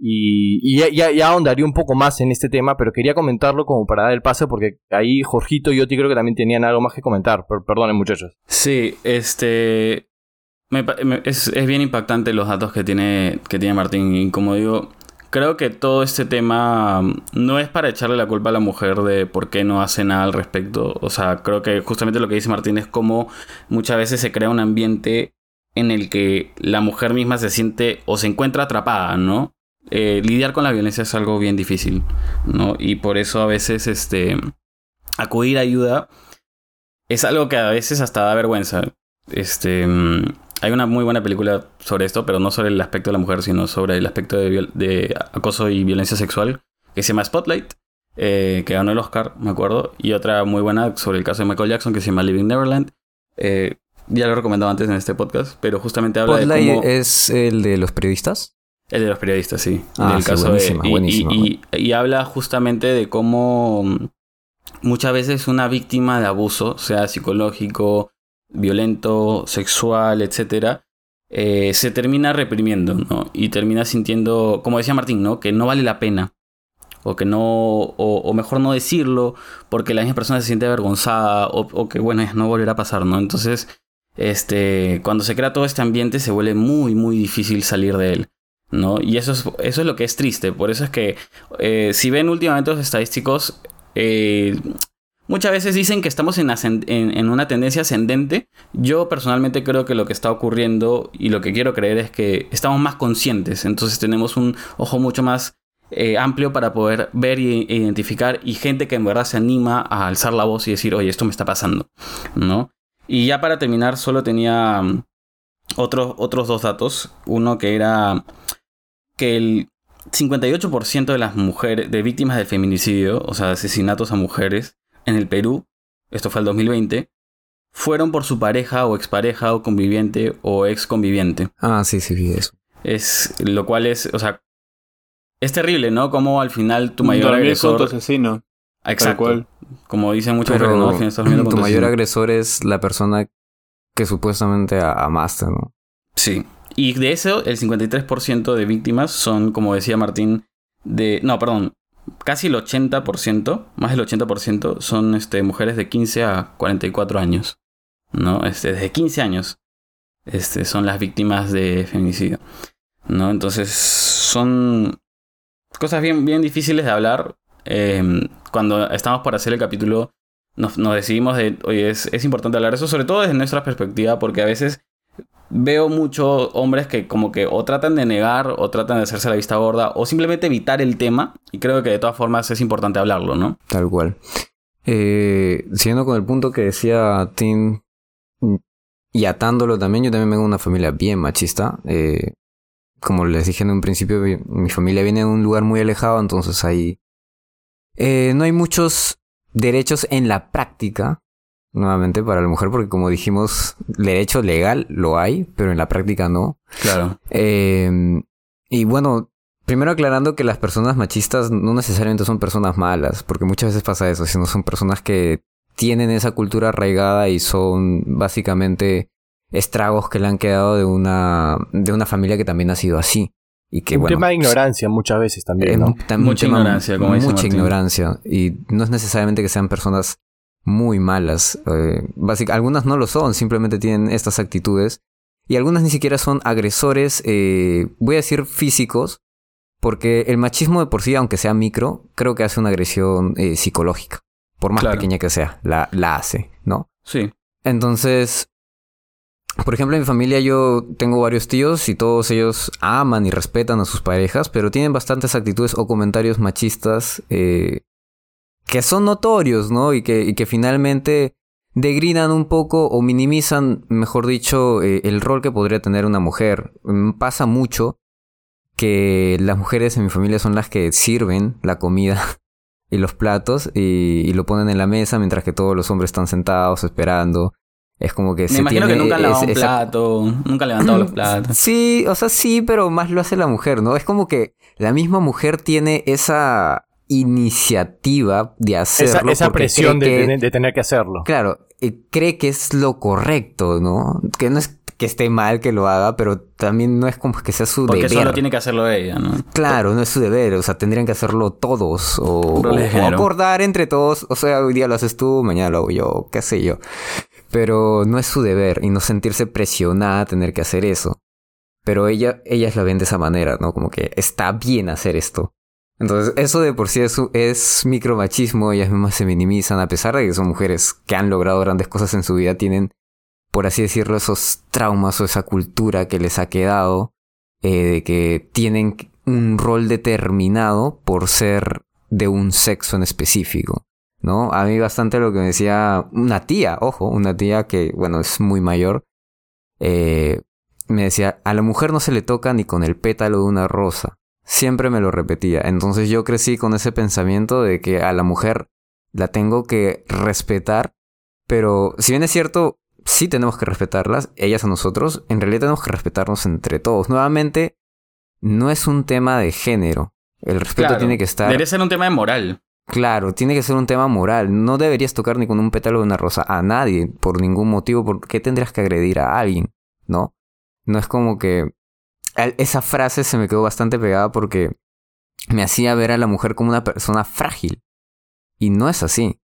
Y, ya, ya, ahondaría un poco más en este tema, pero quería comentarlo como para dar el pase, porque ahí Jorgito y Oti creo que también tenían algo más que comentar. Per- perdonen, muchachos. Sí, este. me- es, es bien impactante los datos que tiene, que tiene Martín. Y como digo, creo que todo este tema mm, no es para echarle la culpa a la mujer de por qué no hace nada al respecto. O sea, creo que justamente lo que dice Martín es como muchas veces se crea un ambiente en el que la mujer misma se siente o se encuentra atrapada, ¿no? Eh, lidiar con la violencia es algo bien difícil, ¿no? Y por eso a veces, este, acudir a ayuda es algo que a veces hasta da vergüenza. Este, mm, hay una muy buena película sobre esto, pero no sobre el aspecto de la mujer, sino sobre el aspecto de, acoso y violencia sexual, que se llama Spotlight, eh, que ganó el Oscar, me acuerdo, y otra muy buena sobre el caso de Michael Jackson, que se llama Living Neverland. Eh, ya lo he recomendado antes en este podcast, pero justamente habla de cómo... es el de los periodistas. El de los periodistas, sí. Ah, del sí, caso buenísima, de, y- buenísima, y, y- y habla justamente de cómo mm, muchas veces una víctima de abuso, sea psicológico, violento, sexual, etcétera, eh, se termina reprimiendo, ¿no? Y termina sintiendo, como decía Martín, ¿no? Que no vale la pena. O que no, o, mejor no decirlo, porque la misma persona se siente avergonzada, o, que bueno, no volverá a pasar, ¿no? Entonces, este, cuando se crea todo este ambiente, se vuelve muy, muy difícil salir de él. ¿no? Y eso es, eso es lo que es triste. Por eso es que, eh, si ven últimamente los estadísticos, eh, muchas veces dicen que estamos en, una tendencia ascendente. Yo personalmente creo que lo que está ocurriendo y lo que quiero creer es que estamos más conscientes, entonces tenemos un ojo mucho más eh, amplio para poder ver e identificar y gente que en verdad se anima a alzar la voz y decir, oye, esto me está pasando, ¿no? Y ya para terminar, solo tenía mm, otros, otros dos datos. Uno que era que el 58% de las mujeres, de víctimas del feminicidio, o sea, asesinatos a mujeres en el Perú, esto fue el 2020, fueron por su pareja o expareja o conviviente o ex conviviente. Ah, sí, sí, vi eso. Es lo cual es, o sea, es terrible, ¿no? Como al final tu mayor Dormir con tu agresor, asesino. exacto, cual. como dicen muchos Pero ¿no? Al final estás tu mayor asesino. agresor es la persona que supuestamente a- amaste, ¿no? Sí. Y de eso, el 53% de víctimas son, como decía Martín, de. No, perdón. Casi el 80%, más del 80%, son este, mujeres de 15 a 44 años. ¿No? Este, desde 15 años este, son las víctimas de feminicidio. ¿No? Entonces, son cosas bien, bien difíciles de hablar. Eh, cuando estamos por hacer el capítulo, nos, decidimos de, oye, es, es importante hablar eso, sobre todo desde nuestra perspectiva, porque a veces veo muchos hombres que como que o tratan de negar o tratan de hacerse la vista gorda o simplemente evitar el tema y creo que de todas formas es importante hablarlo, ¿no? Tal cual. Eh, siguiendo con el punto que decía Tim mm, y atándolo también, yo también vengo de una familia bien machista. Eh, como les dije en un principio, mi, mi familia viene de un lugar muy alejado, entonces ahí eh, no hay muchos derechos en la práctica, nuevamente, para la mujer, porque como dijimos, derecho legal lo hay, pero en la práctica no. Claro. Eh, y bueno, primero aclarando que las personas machistas no necesariamente son personas malas, porque muchas veces pasa eso, sino son personas que tienen esa cultura arraigada y son básicamente estragos que le han quedado de una, de una familia que también ha sido así. Y que, un bueno, tema de ignorancia muchas veces también, ¿no? un- tam- un Mucha tema- ignorancia, como Mucha ignorancia. Y no es necesariamente que sean personas muy malas. Eh, básica- algunas no lo son, simplemente tienen estas actitudes. Y algunas ni siquiera son agresores, eh, voy a decir físicos, porque el machismo de por sí, aunque sea micro, creo que hace una agresión eh, psicológica. Por más Claro. pequeña que sea, la, la hace, ¿no? Sí. Entonces, por ejemplo, en mi familia yo tengo varios tíos y todos ellos aman y respetan a sus parejas, pero tienen bastantes actitudes o comentarios machistas eh, que son notorios, ¿no? Y que, y que finalmente degridan un poco o minimizan, mejor dicho, eh, el rol que podría tener una mujer. Mm, Pasa mucho que las mujeres en mi familia son las que sirven la comida y los platos y, y lo ponen en la mesa mientras que todos los hombres están sentados esperando. Es como que Me se imagino que nunca han lavado un esa- plato, nunca han levantado los platos. Sí, o sea, sí, pero más lo hace la mujer, ¿no? Es como que la misma mujer tiene esa iniciativa de hacerlo. esa porque presión de, que- tener, de tener que hacerlo. Claro, eh, cree que es lo correcto, ¿no? Que no es que esté mal que lo haga, pero también no es como que sea su Porque deber. solo tiene que hacerlo ella, ¿no? Claro, no es su deber, o sea, tendrían que hacerlo todos, o, acordar entre todos, o sea, hoy día lo haces tú, mañana lo hago yo, qué sé yo. Pero no es su deber y no sentirse presionada a tener que hacer eso. Pero ella, ellas la ven de esa manera, ¿no? Como que está bien hacer esto. Entonces, eso de por sí es, es micromachismo, ellas mismas se minimizan, a pesar de que son mujeres que han logrado grandes cosas en su vida, tienen, por así decirlo, esos traumas o esa cultura que les ha quedado, eh, de que tienen un rol determinado por ser de un sexo en específico, ¿no? A mí bastante lo que me decía una tía, ojo, una tía que, bueno, es muy mayor, eh, me decía, a la mujer no se le toca ni con el pétalo de una rosa. Siempre me lo repetía. Entonces yo crecí con ese pensamiento de que a la mujer la tengo que respetar, pero si bien es cierto, sí tenemos que respetarlas, ellas a nosotros, en realidad tenemos que respetarnos entre todos. Nuevamente, no es un tema de género. El respeto Claro. tiene que estar... Debería ser un tema de moral. Claro, tiene que ser un tema moral. No deberías tocar ni con un pétalo de una rosa a nadie por ningún motivo. ¿Por qué tendrías que agredir a alguien? ¿No? No es como que... Esa frase se me quedó bastante pegada porque me hacía ver a la mujer como una persona frágil. Y no es así.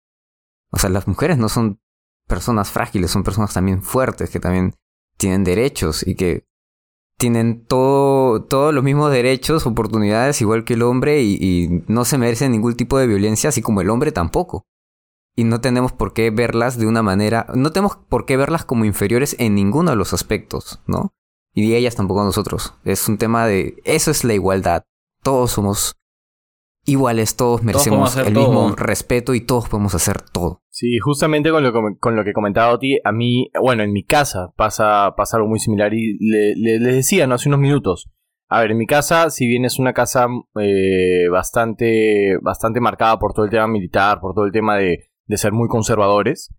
O sea, las mujeres no son personas frágiles, son personas también fuertes, que también tienen derechos y que tienen todo, todos los mismos derechos, oportunidades, igual que el hombre, y, y no se merecen ningún tipo de violencia, así como el hombre tampoco. y no tenemos por qué verlas de una manera, no tenemos por qué verlas como inferiores en ninguno de los aspectos, ¿no? Y de ellas tampoco nosotros. Es un tema de, eso es la igualdad. Todos somos iguales, todos merecemos el todo. mismo respeto y todos podemos hacer todo. Sí, justamente con lo, que- con lo que comentaba Oti, a mí, bueno, en mi casa pasa, pasa algo muy similar y le, le- les decía, ¿no? Hace unos minutos. A ver, en mi casa, si bien es una casa eh, bastante, bastante marcada por todo el tema militar, por todo el tema de, de ser muy conservadores,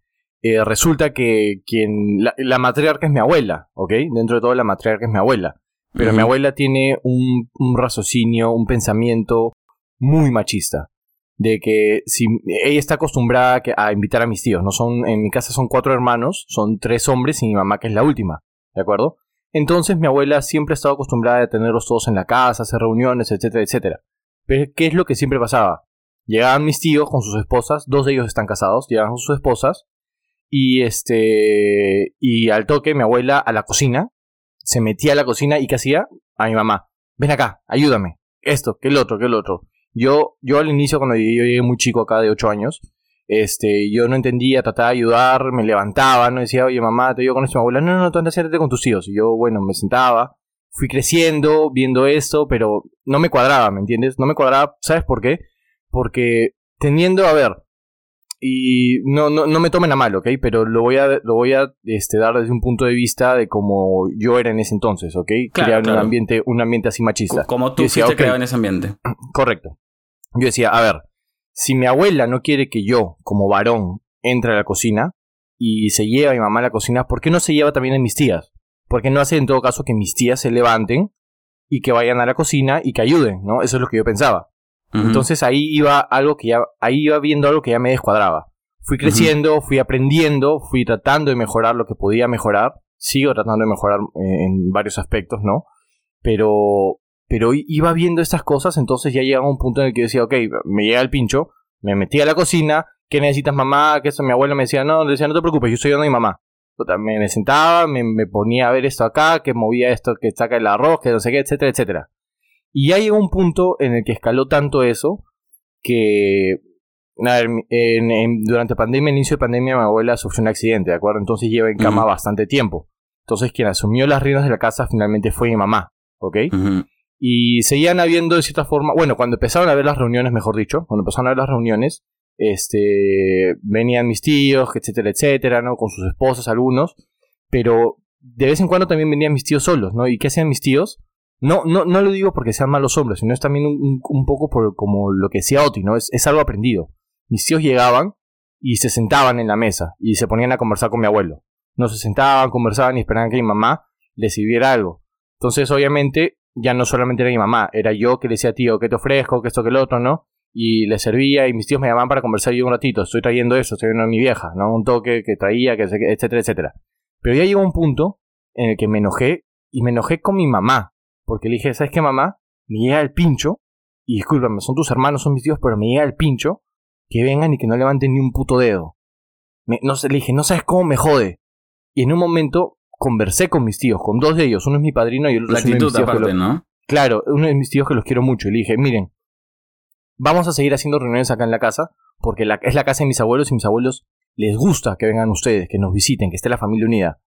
eh, resulta que quien, la, la matriarca es mi abuela, ¿ok? Dentro de todo la matriarca es mi abuela. Pero mi abuela tiene un, un raciocinio, un pensamiento muy machista. De que si ella está acostumbrada a que- a invitar a mis tíos, no son, en mi casa son cuatro hermanos, son tres hombres y mi mamá que es la última, ¿de acuerdo? Entonces mi abuela siempre ha estado acostumbrada a tenerlos todos en la casa, hacer reuniones, etcétera, etcétera. Pero ¿qué es lo que siempre pasaba? Llegaban mis tíos con sus esposas, dos de ellos están casados, llegaban con sus esposas y este y al toque mi abuela a la cocina se metía a la cocina y ¿qué hacía? A mi mamá, ven acá, ayúdame, esto, que el otro, que el otro. Yo, yo al inicio, cuando llegué, yo llegué muy chico acá de 8 años, este, yo no entendía, trataba de ayudar, me levantaba, no decía, oye mamá, te ayudo con esto, mi abuela, no, no, tú andas, siéntate con tus tíos. Y yo, bueno, me sentaba, fui creciendo, viendo esto, pero no me cuadraba, ¿me entiendes? No me cuadraba, ¿sabes por qué? Porque teniendo, a ver, y no, no, no me tomen a mal, ¿ok? Pero lo voy a, lo voy a este, dar desde un punto de vista de como yo era en ese entonces, ¿ok? Claro, Crear claro. un ambiente, un ambiente así machista. Como tú decía, fuiste creado en ese ambiente. Correcto. Yo decía, a ver, si mi abuela no quiere que yo, como varón, entre a la cocina y se lleva a mi mamá a la cocina, ¿por qué no se lleva también a mis tías? ¿Por qué no hace en todo caso que mis tías se levanten y que vayan a la cocina y que ayuden, ¿no? Eso es lo que yo pensaba. Entonces ahí iba algo que ya, ahí iba viendo algo que ya me descuadraba. Fui creciendo, fui aprendiendo, fui tratando de mejorar lo que podía mejorar. Sigo tratando de mejorar eh, en varios aspectos, ¿no? Pero, pero iba viendo estas cosas, entonces ya llegaba un punto en el que decía, ok, me llega el pincho, me metí a la cocina, ¿qué necesitas mamá? Que eso mi abuela me decía, no, le decía, no te preocupes, yo estoy ayudando a mi mamá. Me sentaba, me, me ponía a ver esto acá, que movía esto, que saca el arroz, que no sé qué, etcétera, etcétera. Y ya llegó un punto en el que escaló tanto eso que a ver, en- en- durante pandemia, inicio de pandemia, mi abuela sufrió un accidente, ¿de acuerdo? Entonces lleva en cama bastante tiempo. Entonces quien asumió las riendas de la casa finalmente fue mi mamá, ¿ok? Ujú. Y seguían habiendo de cierta forma, bueno, cuando empezaron a ver las reuniones, mejor dicho, cuando empezaron a ver las reuniones, este, venían mis tíos, etcétera, etcétera, ¿no? Con sus esposas algunos, pero de vez en cuando también venían mis tíos solos, ¿no? ¿Y qué hacían mis tíos? No, no, no lo digo porque sean malos hombres, sino es también un, un- poco por como lo que decía Oti, ¿no? Es, es algo aprendido. Mis tíos llegaban y se sentaban en la mesa y se ponían a conversar con mi abuelo. No se sentaban, conversaban y esperaban que mi mamá les sirviera algo. Entonces, obviamente, ya no solamente era mi mamá, era yo que le decía, tío, ¿qué te ofrezco? ¿Qué esto, que lo otro, no? Y le servía y mis tíos me llamaban para conversar yo un ratito. Estoy trayendo eso, estoy viendo a mi vieja, ¿no? Un toque que traía, que etcétera, etcétera. Pero ya llegó un punto en el que me enojé y me enojé con mi mamá. Porque le dije, ¿sabes qué, mamá? Me llega el pincho. Y discúlpame, son tus hermanos, son mis tíos, pero me llega el pincho. Que vengan y que no levanten ni un puto dedo. Me- no sé, le dije, no sabes cómo me jode. Y en un momento conversé con mis tíos, con dos de ellos. Uno es mi padrino y el otro es uno de mis actitud tíos que aparte, lo- ¿no? Claro, uno de mis tíos que los quiero mucho. Y le dije, miren, vamos a seguir haciendo reuniones acá en la casa, porque la- es la casa de mis abuelos y mis abuelos les gusta que vengan ustedes, que nos visiten, que esté la familia unida.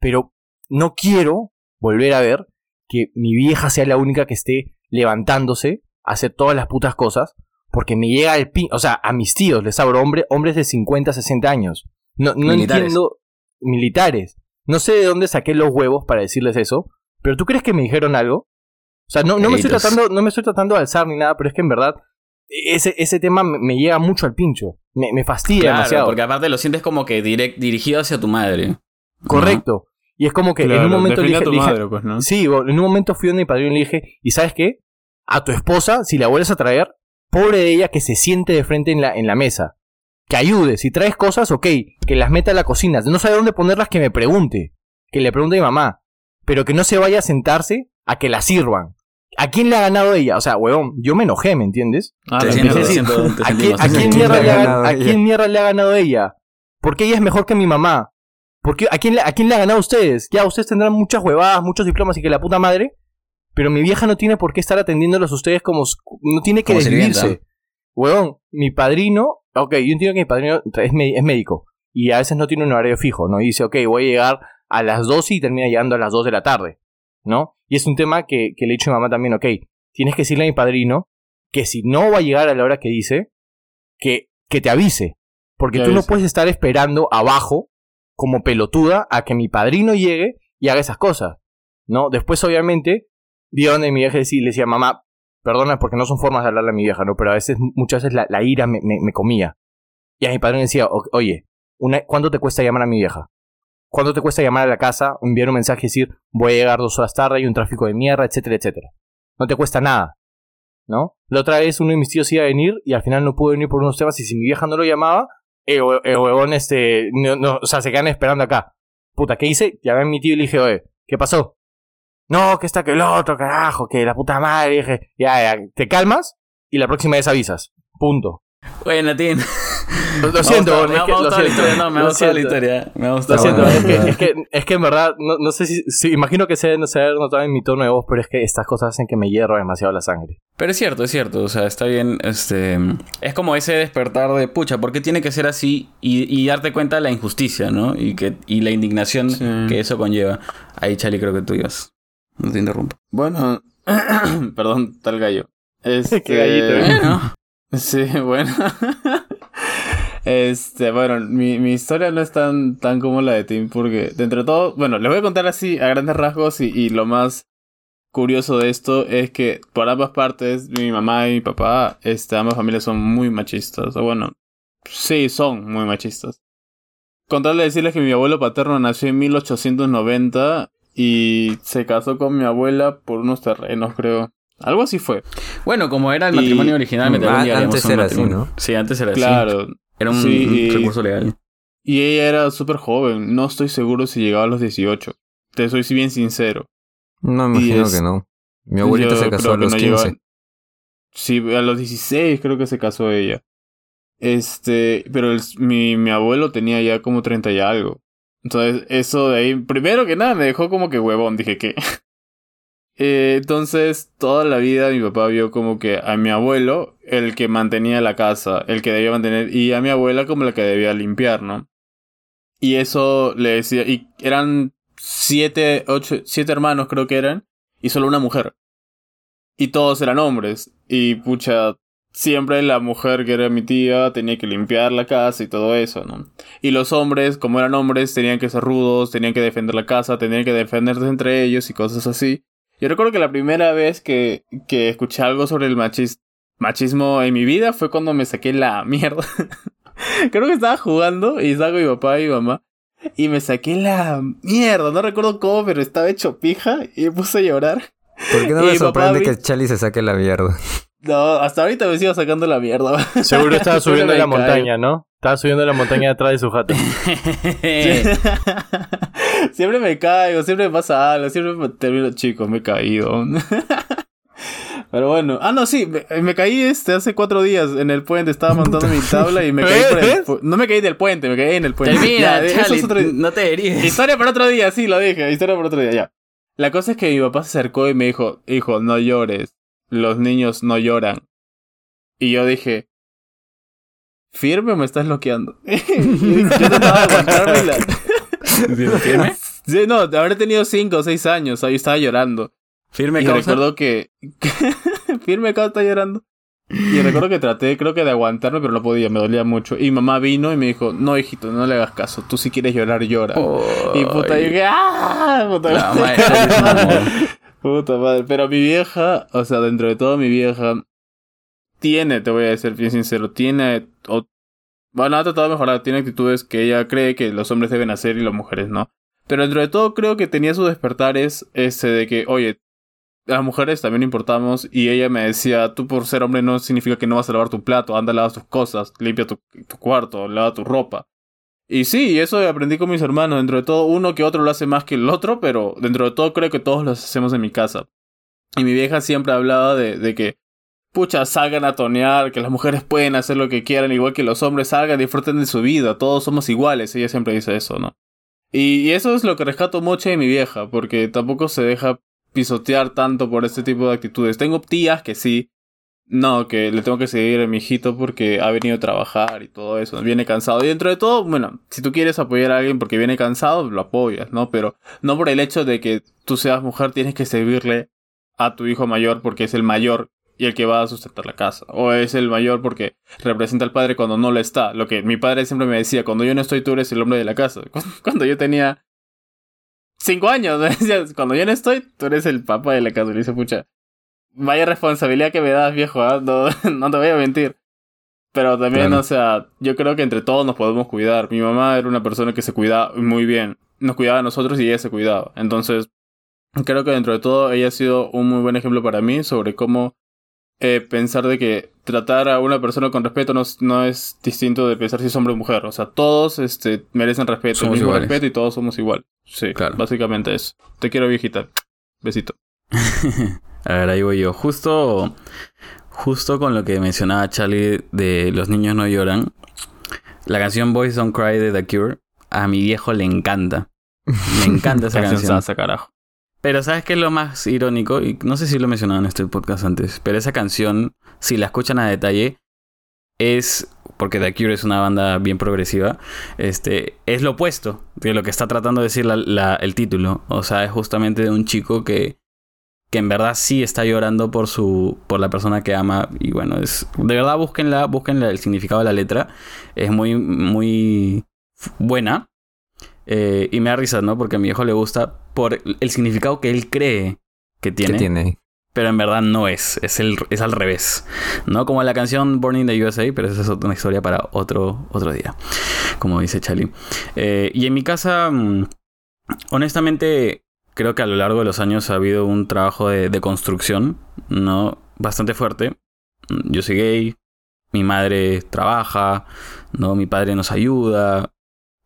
Pero no quiero volver a ver que mi vieja sea la única que esté levantándose a hacer todas las putas cosas, porque me llega el pin... O sea, a mis tíos les abro hombre, hombres de 50, 60 años. No, no Militares. entiendo... Militares. No sé de dónde saqué los huevos para decirles eso, pero ¿tú crees que me dijeron algo? O sea, no, no me estoy tratando, no me estoy tratando de alzar ni nada, pero es que en verdad ese, ese tema me, me llega mucho al pincho. Me, me fastidia Claro, demasiado. porque aparte lo sientes como que direct, dirigido hacia tu madre. Correcto. Y es como que en un momento le define a dije, tu le dije- madre, pues, ¿no? Sí, en un momento fui donde mi padrino y le dije, ¿y sabes qué? A tu esposa, si la vuelves a traer, pobre de ella que se siente de frente en la, en la mesa. Que ayude. Si traes cosas, ok, que las meta a la cocina. No sabe dónde ponerlas, que me pregunte. Que le pregunte a mi mamá. Pero que no se vaya a sentarse a que la sirvan. ¿A quién le ha ganado ella? O sea, huevón, yo me enojé, ¿me entiendes? Ah, Te siento, a decir. siento, te ¿A quién, a quién mierda le ha ganado a ella? quién mierda le ha ganado ella? ¿Por qué ella es mejor que mi mamá? ¿Por qué- a, quién, le- ¿A quién le ha ganado a ustedes? Ya, ustedes tendrán muchas huevadas, muchos diplomas y que la puta madre. Pero mi vieja no tiene por qué estar atendiéndolos a ustedes como... No tiene que desvivirse. Huevón, mi padrino ok, yo entiendo que mi padrino es, médico y a veces no tiene un horario fijo, ¿no? Y dice, ok, voy a llegar a las 12 y termina llegando a las 2 de la tarde, ¿no? Y es un tema que, que le he dicho a mi mamá también, ok, tienes que decirle a mi padrino que si no va a llegar a la hora que dice, que, que te avise. Porque Que tú no puedes estar esperando abajo, como pelotuda, a que mi padrino llegue y haga esas cosas, ¿no? Después, obviamente, vi a donde mi vieja decía, le decía, mamá, perdona porque no son formas de hablarle a mi vieja, ¿no? Pero a veces, muchas veces la, ira me, comía. Y a mi padre me decía, "O- oye, una, ¿cuánto te cuesta llamar a mi vieja? ¿Cuánto te cuesta llamar a la casa, enviar un mensaje y decir, voy a llegar dos horas tarde, hay un tráfico de mierda, etcétera, etcétera? No te cuesta nada, ¿no? La otra vez uno de mis tíos iba a venir y al final no pudo venir por unos temas y si mi vieja no lo llamaba, hue- el huevón, este, no, no, o sea, se quedan esperando acá. Puta, ¿qué hice? Llamé a mi tío y le dije, oye, ¿qué pasó? No, que está que el otro, carajo, que la puta madre. Dije, ya, ya, te calmas y la próxima vez avisas. Punto. Bueno, Tim. Lo, lo siento, me es ha lo gustado la siento, historia, no, me ha lo gustado la siento. historia. Me ha Lo gustado. siento, bueno, es, que, es, que, es que en verdad, no, no sé si, imagino que se, no se en mi tono de voz, pero es que estas cosas hacen que me hierro demasiado la sangre. Pero es cierto, es cierto. O sea, está bien. Este. Es como ese despertar de pucha, ¿por qué tiene que ser así? Y, y darte cuenta de la injusticia, ¿no? Y que, y la indignación Sí. que eso conlleva. Ahí, Charlie, creo que tú ibas. No te interrumpo. Bueno, perdón, tal gallo. Este, Qué gallito, ¿eh? Bueno. Sí, bueno. Este, bueno, mi, mi historia no es tan, tan como la de Tim, porque de todo, bueno, les voy a contar así a grandes rasgos y, y lo más curioso de esto es que por ambas partes, mi mamá y mi papá, este, ambas familias son muy machistas, o bueno, sí, son muy machistas. Contarle decirles que mi abuelo paterno nació en 1890 y se casó con mi abuela por unos terrenos, creo. Algo así fue. Bueno, como era el Y- matrimonio original, me Ah, algún día haremos antes era así. ¿no? Sí, antes era así. Claro. Era un, Sí, un y- recurso legal. Y ella era súper joven, no estoy seguro si llegaba a los 18. Te soy bien sincero. No, me Y imagino es- que no. Mi abuelita Yo se casó a los no 15. llegaba- Sí, a los 16 creo que se casó ella. Este, pero el- mi, mi abuelo tenía ya como 30 y algo. Entonces, eso de ahí, primero que nada, me dejó como que huevón, dije que. Eh, entonces, toda la vida mi papá vio como que a mi abuelo, el que mantenía la casa, el que debía mantener, y a mi abuela como la que debía limpiar, ¿no? Y eso le decía, y eran siete, ocho, siete hermanos creo que eran, y solo una mujer. Y todos eran hombres. Y pucha, siempre la mujer que era mi tía tenía que limpiar la casa y todo eso, ¿no? Y los hombres, como eran hombres, tenían que ser rudos, tenían que defender la casa, tenían que defenderse entre ellos y cosas así. Yo recuerdo que la primera vez que, que escuché algo sobre el machis- machismo en mi vida fue cuando me saqué la mierda. Creo que estaba jugando y estaba con mi papá y mi mamá. Y me saqué la mierda, no recuerdo cómo, pero estaba hecho pija y me puse a llorar. ¿Por qué no Y me sorprende que Charlie se saque la mierda? No, hasta ahorita me sigo sacando la mierda. Seguro estaba subiendo la montaña, ¿no? Estaba subiendo la montaña detrás de su jato. siempre me caigo, siempre me pasa algo, siempre me termino, chicos, me he caído. Pero bueno, ah, no, sí, me, me caí este hace cuatro días en el puente, estaba montando mi tabla y me caí por el pu- No me caí del puente, me caí en el puente. Termina, Ya, eso Charlie, es otro- no te herías. Historia para otro día, sí, lo dije, historia para otro día, ya. La cosa es que mi papá se acercó y me dijo, hijo, no llores, los niños no lloran. Y yo dije, ¿firme o me estás bloqueando? Y yo trataba de aguantarme y la... ¿Firme? Sí, no, habré tenido cinco o seis años, ahí estaba llorando. ¿Firme y causa? recuerdo que... firme acá está llorando. Y recuerdo que traté, creo que de aguantarme, pero no podía, me dolía mucho. Y mamá vino y me dijo, no, hijito, no le hagas caso, tú si quieres llorar, llora. Y puta, yo dije, ¡ah! Puta madre. Puta madre. Pero mi vieja, o sea, dentro de todo mi vieja, tiene, te voy a decir bien sincero, tiene, bueno, ha tratado de mejorar, tiene actitudes que ella cree que los hombres deben hacer y las mujeres no. Pero dentro de todo creo que tenía sus despertares, ese de que, oye, las mujeres también importamos y ella me decía, tú por ser hombre no significa que no vas a lavar tu plato, anda, lava tus cosas, limpia tu, cuarto, lava tu ropa. Y sí, eso aprendí con mis hermanos. Dentro de todo, uno que otro lo hace más que el otro, pero dentro de todo creo que todos lo hacemos en mi casa. Y mi vieja siempre hablaba de que, pucha, salgan a tonear, que las mujeres pueden hacer lo que quieran, igual que los hombres salgan, disfruten de su vida, todos somos iguales. Ella siempre dice eso, ¿no? Y, y eso es lo que rescato mucho de mi vieja, porque tampoco se deja pisotear tanto por este tipo de actitudes. Tengo tías que sí, no, que le tengo que seguir a mi hijito porque ha venido a trabajar y todo eso, viene cansado. Y dentro de todo, bueno, si tú quieres apoyar a alguien porque viene cansado, lo apoyas, ¿no? Pero no por el hecho de que tú seas mujer tienes que servirle a tu hijo mayor porque es el mayor y el que va a sustentar la casa. O es el mayor porque representa al padre cuando no lo está. Lo que mi padre siempre me decía, cuando yo no estoy, tú eres el hombre de la casa. Cuando yo tenía cinco años, me cuando yo no estoy, tú eres el papá de la casa. Y le dice, pucha, vaya responsabilidad que me das, viejo, ¿ah? no, no te voy a mentir. Pero también, Claro. o sea, yo creo que entre todos nos podemos cuidar. Mi mamá era una persona que se cuidaba muy bien. Nos cuidaba a nosotros y ella se cuidaba. Entonces, creo que dentro de todo ella ha sido un muy buen ejemplo para mí sobre cómo eh, pensar de que tratar a una persona con respeto no, es- no es distinto de pensar si es hombre o mujer. O sea, todos este, merecen respeto, Somos el mismo iguales. respeto y todos somos igual. Sí, Claro. básicamente eso. Te quiero, viejita. Besito. A ver, ahí voy yo. Justo, justo con lo que mencionaba Charlie de Los niños no lloran. La canción Boys Don't Cry de The Cure. A mi viejo le encanta. Me encanta esa Canción canción. sasa, carajo. Pero ¿sabes qué es lo más irónico? Y no sé si lo he mencionado en este podcast antes. Pero esa canción, si la escuchan a detalle, es... Porque The Cure es una banda bien progresiva. Este, es lo opuesto de lo que está tratando de decir la- la- el título. O sea, es justamente de un chico que que en verdad sí está llorando por su por la persona que ama y bueno es de verdad búsquenla búsquenla el significado de la letra es muy muy buena Eh, y me da risa no porque a mi viejo le gusta por el significado que él cree que tiene, ¿Qué tiene? pero en verdad no es es el es al revés no como la canción Born in the USA pero esa es otra historia para otro otro día como dice Charlie Eh, y en mi casa mm, honestamente creo que a lo largo de los años ha habido un trabajo de, de construcción, ¿no? Bastante fuerte. Yo soy gay, mi madre trabaja, ¿no? Mi padre nos ayuda,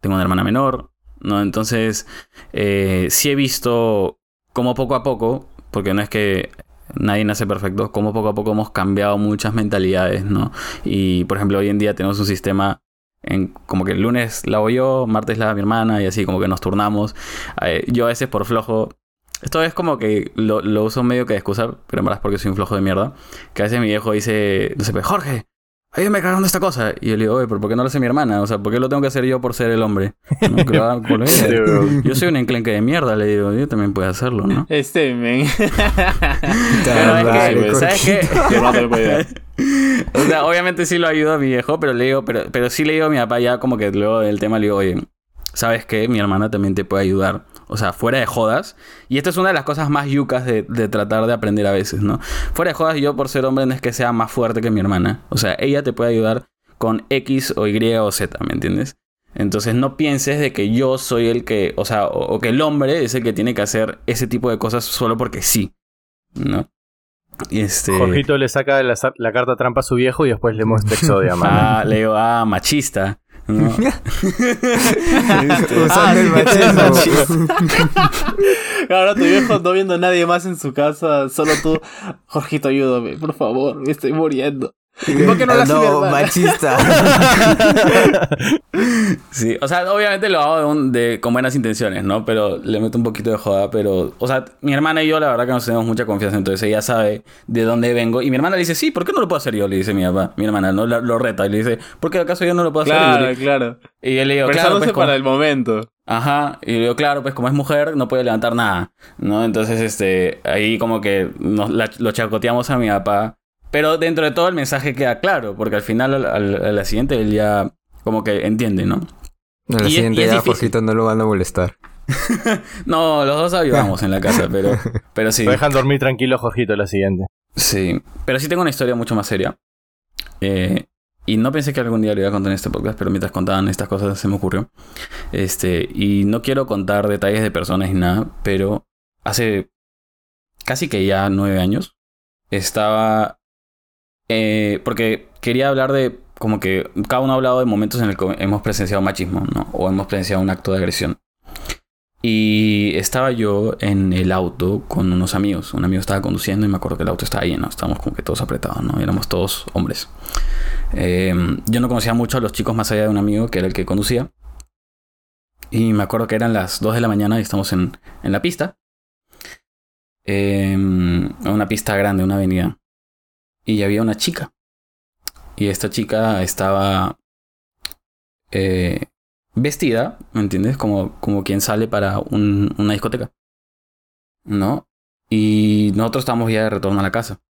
tengo una hermana menor, ¿no? Entonces, eh, sí he visto cómo poco a poco, porque no es que nadie nace perfecto, cómo poco a poco hemos cambiado muchas mentalidades, ¿no? Y, por ejemplo, hoy en día tenemos un sistema en como que el lunes la hago yo, martes la mi hermana y así como que nos turnamos. Eh, yo a veces por flojo. Esto es como que lo, lo uso medio que de excusa, pero en verdad es porque soy un flojo de mierda. Que a veces mi viejo dice, no sé, pues, Jorge, ayúdame cargando esta cosa. Y yo le digo, oye, pero ¿por qué no lo hace mi hermana? O sea, ¿por qué lo tengo que hacer yo por ser el hombre? ¿No? Yo soy un enclenque de mierda, le digo, yo también puedo hacerlo, ¿no? Este, men. Pero es Dale, que, ¿sabes qué? O sea, obviamente sí lo ayudo a mi viejo, pero le digo, pero, pero sí le digo a mi papá ya como que luego del tema le digo, oye, ¿sabes qué? Mi hermana también te puede ayudar. O sea, fuera de jodas. Y esta es una de las cosas más yucas de, de tratar de aprender a veces, ¿no? Fuera de jodas, yo por ser hombre no es que sea más fuerte que mi hermana. O sea, ella te puede ayudar con X o Y o Z, ¿me entiendes? Entonces no pienses de que yo soy el que, o sea, o, o que el hombre es el que tiene que hacer ese tipo de cosas solo porque sí, ¿no? Y este... Jorgito le saca la, la carta trampa a su viejo y después le muestra Exodia. Ah, le digo, ah, machista. ¿No? Usando el machismo. Ahora tu viejo no viendo a nadie más en su casa, solo tú. Jorgito, ayúdame, por favor, me estoy muriendo. ¿Y por qué no machista. Sí, o sea, obviamente lo hago de un- de- con buenas intenciones, ¿no? Pero le meto un poquito de joda, pero, o sea, mi hermana y yo la verdad que nos tenemos mucha confianza, entonces ella sabe de dónde vengo. Y mi hermana le dice, sí, ¿por qué no lo puedo hacer yo? Le dice mi papá, mi hermana, ¿no? Lo, lo reta y le dice, ¿por qué acaso yo no lo puedo hacer? Yo Claro, claro. Y yo le digo, claro, Pensándose pues, como- para el momento. Ajá, y le digo, claro, pues como es mujer, no puede levantar nada, ¿no? Entonces, este, ahí como que nos la- lo chacoteamos a mi papá. Pero dentro de todo el mensaje queda claro, porque al final, al- al- a la siguiente, él ya como que entiende, ¿no? En la Y es- siguiente y es ya. Jorgito no lo van a molestar. No, los dos ayudamos en la casa, pero, pero sí. Lo dejan dormir tranquilo, Jorgito, la siguiente. Sí, pero sí tengo una historia mucho más seria. Eh, y no pensé que algún día lo iba a contar en este podcast, pero mientras contaban estas cosas se me ocurrió. Este, y no quiero contar detalles de personas ni nada, pero hace casi que ya nueve años estaba... eh, porque quería hablar de como que cada uno ha hablado de momentos en el que hemos presenciado machismo, ¿no? O hemos presenciado un acto de agresión. Y estaba yo en el auto con unos amigos. Un amigo estaba conduciendo y me acuerdo que el auto estaba lleno. Estábamos como que todos apretados, ¿no? Éramos todos hombres. Eh, yo no conocía mucho a los chicos más allá de un amigo que era el que conducía. Y me acuerdo que eran las 2 de la mañana y estamos en, en la pista. Eh, una pista grande, una avenida. Y había una chica. Y esta chica estaba eh, vestida, ¿me entiendes? Como, como quien sale para un- una discoteca. ¿No? Y nosotros estábamos ya de retorno a la casa.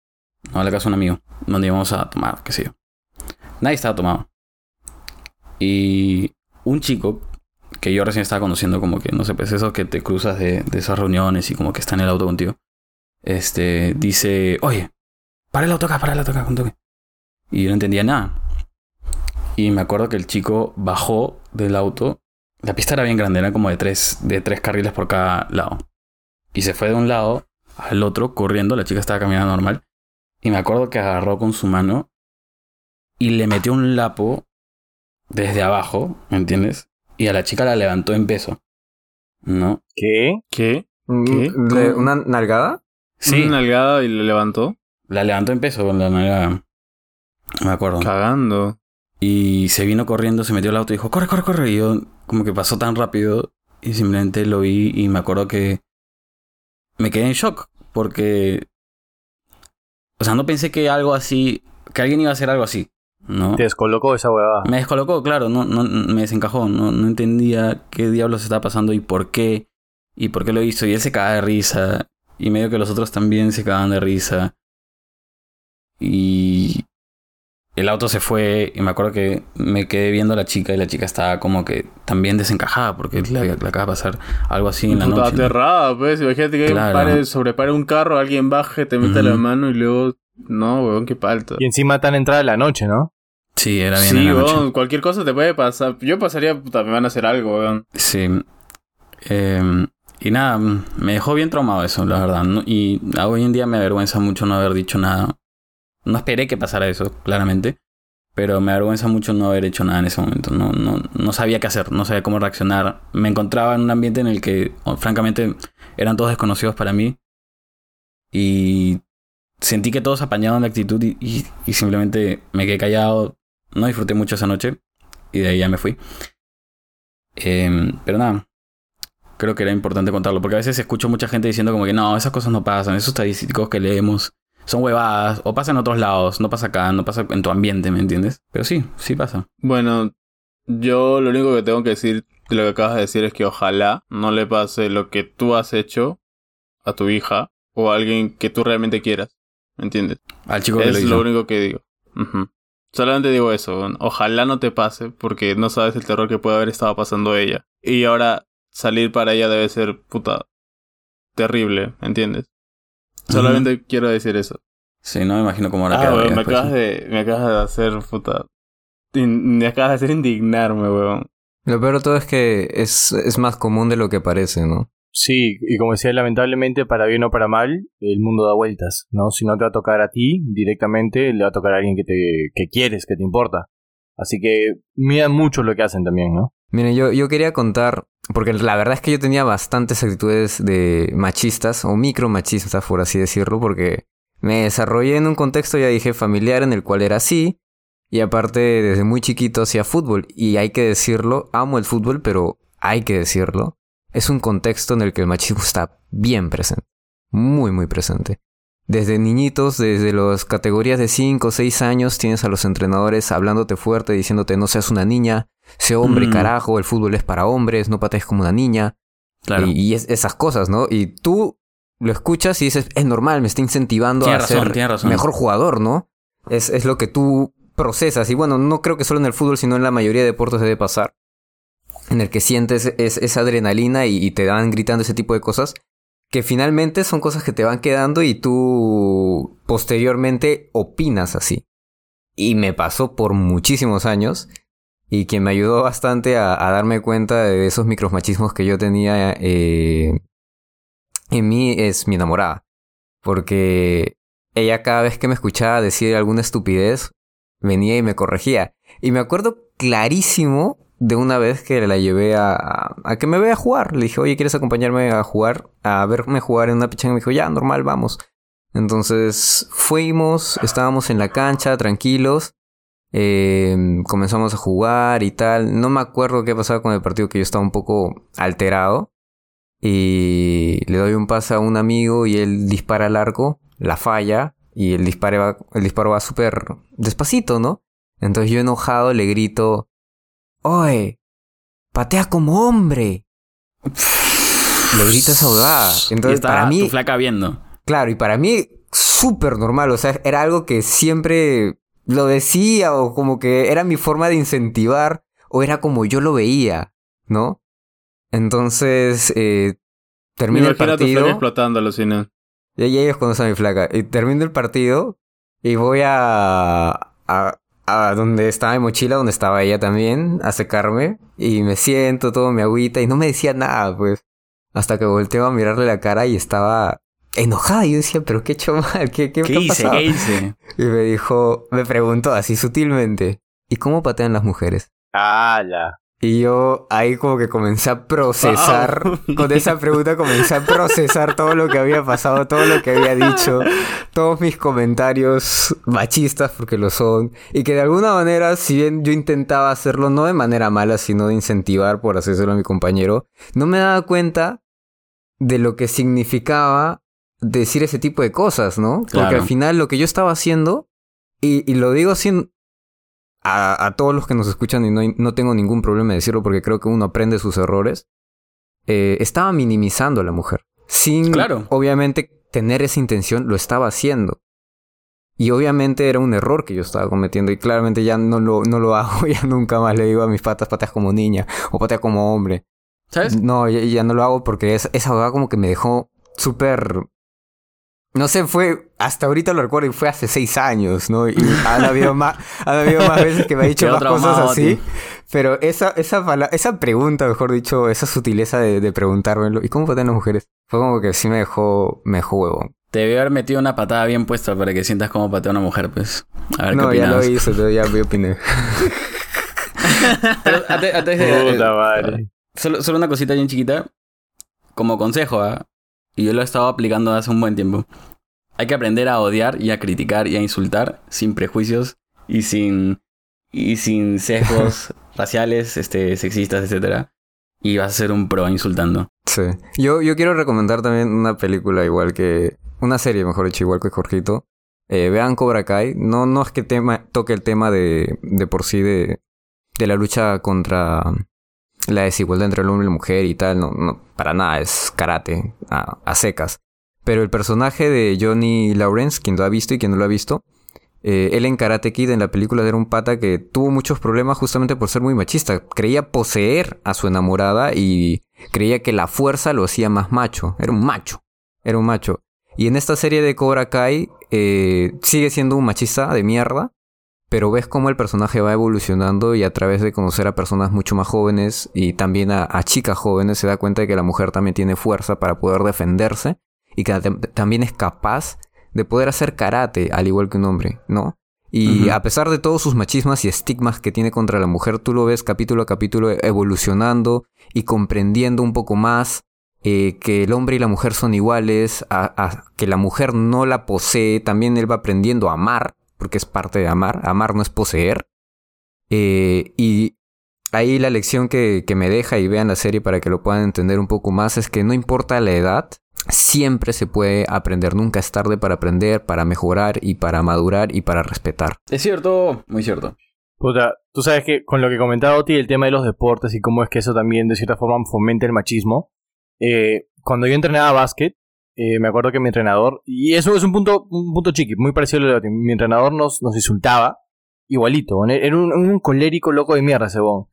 ¿no? A la casa de un amigo. Donde íbamos a tomar, qué sé yo. Nadie estaba tomado. Y un chico que yo recién estaba conociendo, como que, no sé, pues esos que te cruzas de, de esas reuniones y como que está en el auto contigo. Este, dice, oye, para el auto acá, para el auto acá, un toque. Y yo no entendía nada. Y me acuerdo que el chico bajó del auto. La pista era bien grande, era como de tres, de tres carriles por cada lado. Y se fue de un lado al otro corriendo. La chica estaba caminando normal. Y me acuerdo que agarró con su mano y le metió un lapo desde abajo, ¿me entiendes? Y a la chica la levantó en peso. ¿No? ¿Qué? ¿Qué? ¿Qué? ¿de ¿Cómo? ¿Una nalgada? Sí, Una nalgada y le levantó. La levantó en peso con la nalgada. Me acuerdo. Cagando. Y se vino corriendo, se metió al auto y dijo, corre, corre, corre. Y yo como que pasó tan rápido y simplemente lo vi y me acuerdo que me quedé en shock porque... O sea, no pensé que algo así, que alguien iba a hacer algo así, ¿no? Te descolocó esa huevada. Me descolocó, claro, no, no, me desencajó, no, no entendía qué diablos estaba pasando y por qué, y por qué lo hizo. Y él se cagaba de risa, y medio que los otros también se cagaban de risa. Y el auto se fue, y me acuerdo que me quedé viendo a la chica, y la chica estaba como que también desencajada, porque le, le acaba de pasar algo así en la Puta, noche. aterrada, pues. Imagínate que Claro. pare, sobrepare un carro, alguien baje, te mete la mano y luego. No, weón, qué palta. Y encima tan entrada la noche, ¿no? Sí, era bien Sí, en la noche. weón, cualquier cosa te puede pasar. Yo pasaría, puta, me van a hacer algo, weón. Sí. Eh, y nada, me dejó bien traumado eso, la verdad. Y hoy en día me avergüenza mucho no haber dicho nada. No esperé que pasara eso, claramente. Pero me avergüenza mucho no haber hecho nada en ese momento. No, no, no sabía qué hacer, no sabía cómo reaccionar. Me encontraba en un ambiente en el que, oh, francamente, eran todos desconocidos para mí. Y sentí que todos apañaban la actitud y, y- simplemente me quedé callado. No disfruté mucho esa noche. Y de ahí ya me fui. Em, pero nada, creo que era importante contarlo, porque a veces escucho mucha gente diciendo como que no, esas cosas no pasan, esos estadísticos que leemos son huevadas, o pasa en otros lados, no pasa acá, no pasa en tu ambiente, ¿me entiendes? Pero sí, sí pasa. Bueno, yo lo único que tengo que decir de lo que acabas de decir es que ojalá no le pase lo que tú has hecho a tu hija o a alguien que tú realmente quieras. ¿Me entiendes? Al chico que lo Es hizo. lo único que digo. Solamente digo eso. Ojalá no te pase porque no sabes el terror que puede haber estado pasando ella. Y ahora salir para ella debe ser puta terrible, ¿entiendes? Solamente quiero decir eso. Sí, no me imagino cómo ahora Ah, queda weón, ella me acabas de me acabas de hacer puta in- me acabas de hacer indignarme, weón. Lo peor de todo es que es, es más común de lo que parece, ¿no? Sí, y como decía, lamentablemente, para bien o para mal, el mundo da vueltas, ¿no? Si no te va a tocar a ti directamente, le va a tocar a alguien que te que quieres, que te importa. Así que miran mucho lo que hacen también, ¿no? Miren, yo, yo quería contar, porque la verdad es que yo tenía bastantes actitudes de machistas o micromachistas, por así decirlo, porque me desarrollé en un contexto, ya dije, familiar en el cual era así, y aparte desde muy chiquito hacía fútbol, y hay que decirlo, amo el fútbol, pero hay que decirlo, es un contexto en el que el machismo está bien presente, muy, muy presente. Desde niñitos, desde las categorías de 5 o 6 años, tienes a los entrenadores hablándote fuerte, diciéndote no seas una niña, sé hombre, Mm. carajo, el fútbol es para hombres, no patees como una niña. Claro. Y, y es- esas cosas, ¿no? Y tú lo escuchas y dices, es normal, me está incentivando Tiene a razón, ser razón. mejor jugador, ¿no? Es, es lo que tú procesas. Y bueno, no creo que solo en el fútbol, sino en la mayoría de deportes debe pasar. En el que sientes es- esa adrenalina y, y te van gritando ese tipo de cosas. Que finalmente son cosas que te van quedando y tú posteriormente opinas así. Y me pasó por muchísimos años. Y quien me ayudó bastante a, darme cuenta de esos micromachismos que yo tenía eh, en mí es mi enamorada. Porque ella cada vez que me escuchaba decir alguna estupidez, venía y me corregía. Y me acuerdo clarísimo de una vez que la llevé a que me vea jugar. Le dije, oye, ¿quieres acompañarme a jugar? A verme jugar en una pichanga. Me dijo, ya, normal, vamos. Entonces fuimos, estábamos en la cancha, tranquilos. Eh, comenzamos a jugar y tal. No me acuerdo qué pasaba con el partido, que yo estaba un poco alterado. Y le doy un pase a un amigo y él dispara al arco, la falla. y el disparo va, el disparo va súper despacito, ¿no? Entonces yo enojado le grito, ¡Oye! ¡Patea como hombre! le grito esa huevada. Y Entonces estaba para mí, tu flaca viendo. claro, y para mí súper normal, o sea, era algo que siempre lo decía o como que era mi forma de incentivar o era como yo lo veía, ¿no? Entonces, eh, termina el partido. explotando, alucina. Ya, ya ellos conocen a mi flaca. Y termino el partido y voy a, a, a donde estaba mi mochila, donde estaba ella también, a secarme. Y me siento, todo me agüita y no me decía nada, pues. Hasta que volteo a mirarle la cara y estaba enojada. Y yo decía, pero qué he hecho mal, qué, qué, ¿Qué qué ha hice? pasado?". ¿Qué hice? Y me dijo, me preguntó así sutilmente, ¿y cómo patean las mujeres? ¡Hala! Y yo ahí como que comencé a procesar, con esa pregunta comencé a procesar todo lo que había pasado, todo lo que había dicho, todos mis comentarios machistas, porque lo son, y que de alguna manera, si bien yo intentaba hacerlo no de manera mala, sino de incentivar por hacérselo a mi compañero, no me daba cuenta de lo que significaba decir ese tipo de cosas, ¿no? Porque Claro. al final lo que yo estaba haciendo, y, y lo digo sin, a, a todos los que nos escuchan y no, no tengo ningún problema de decirlo porque creo que uno aprende sus errores, eh, estaba minimizando a la mujer. Sin, Claro. obviamente, tener esa intención, lo estaba haciendo. Y obviamente era un error que yo estaba cometiendo y claramente ya no lo, no lo hago, ya nunca más le digo a mis patas patas como niña o patea como hombre. ¿Sabes? No, ya, ya no lo hago porque esa, esa huevada como que me dejó súper... No sé, fue... Hasta ahorita lo recuerdo y fue hace seis años, ¿no? Y han habido más, han habido más veces que me ha dicho más cosas así. tío. Pero esa, esa, pala- esa pregunta, mejor dicho, esa sutileza de, de preguntármelo, ¿y cómo patean las mujeres? Fue como que sí me dejó, me dejó huevón. Te debió haber metido una patada bien puesta para que sientas cómo patea una mujer, pues. A ver No, qué ya lo hice, pero ya me opiné. Pero antes, antes de- Puta madre. Solo, solo una cosita bien chiquita. Como consejo, ¿ah? Y yo lo he estado aplicando hace un buen tiempo. Hay que aprender a odiar y a criticar y a insultar sin prejuicios y sin. y sin sesgos raciales, este, sexistas, etcétera. Y vas a ser un pro insultando. Sí. Yo, yo quiero recomendar también una película igual que... Una serie, mejor dicho, igual que Jorgito. Eh, vean Cobra Kai. No, no es que tema, toque el tema de, de por sí de, de la lucha contra la desigualdad entre el hombre y la mujer y tal. No, no para nada, es karate a, secas. Pero el personaje de Johnny Lawrence, quien lo ha visto y quien no lo ha visto, eh, él en Karate Kid en la película era un pata que tuvo muchos problemas justamente por ser muy machista. Creía poseer a su enamorada y creía que la fuerza lo hacía más macho. Era un macho. Era un macho. Y en esta serie de Cobra Kai eh, sigue siendo un machista de mierda. Pero ves cómo el personaje va evolucionando y a través de conocer a personas mucho más jóvenes y también a, a chicas jóvenes se da cuenta de que la mujer también tiene fuerza para poder defenderse y que tam- también es capaz de poder hacer karate al igual que un hombre, ¿no? Y a pesar de todos sus machismas y estigmas que tiene contra la mujer, tú lo ves capítulo a capítulo evolucionando y comprendiendo un poco más eh, que el hombre y la mujer son iguales, a, a- que la mujer no la posee, también él va aprendiendo a amar, porque es parte de amar, amar no es poseer. Eh, y ahí la lección que, que me deja y vean la serie para que lo puedan entender un poco más es que no importa la edad, siempre se puede aprender, nunca es tarde para aprender, para mejorar y para madurar y para respetar. Es cierto, muy cierto. Puta, tú sabes que con lo que comentaba Oti, el tema de los deportes y cómo es que eso también de cierta forma fomenta el machismo. eh, cuando yo entrenaba básquet, eh, me acuerdo que mi entrenador, y eso es un punto, un punto chiqui, muy parecido a lo de mi entrenador nos, nos insultaba igualito, era un, un colérico loco de mierda ese bon.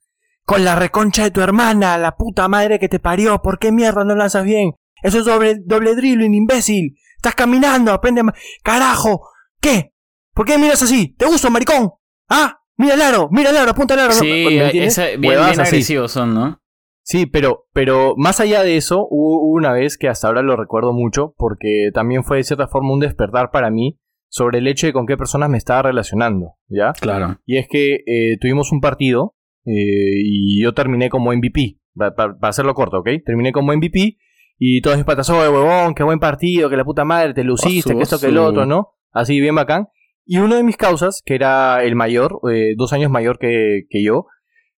Con la reconcha de tu hermana, la puta madre que te parió, ¿por qué mierda no lanzas bien? Eso es doble, doble dribbling, imbécil. Estás caminando, aprende ma- Carajo, ¿qué? ¿Por qué miras así? ¿Te gusta, maricón? ¿Ah? Mira el aro, mira el aro, apunta el aro. Sí, ¿Me entiendes? esa- bien, bien agresivos son, ¿no? Sí, pero, pero más allá de eso, hubo una vez que hasta ahora lo recuerdo mucho, porque también fue de cierta forma un despertar para mí sobre el hecho de con qué personas me estaba relacionando, ¿ya? Claro. Y es que eh, tuvimos un partido eh, y yo terminé como MVP, pa- pa- para, hacerlo corto, ¿ok? Terminé como MVP y todos mis patas, oye, huevón, qué buen partido, que la puta madre, te luciste, Osu, que esto, que el otro, ¿no? Así, bien bacán. Y uno de mis causas, que era el mayor, eh, dos años mayor que, que yo,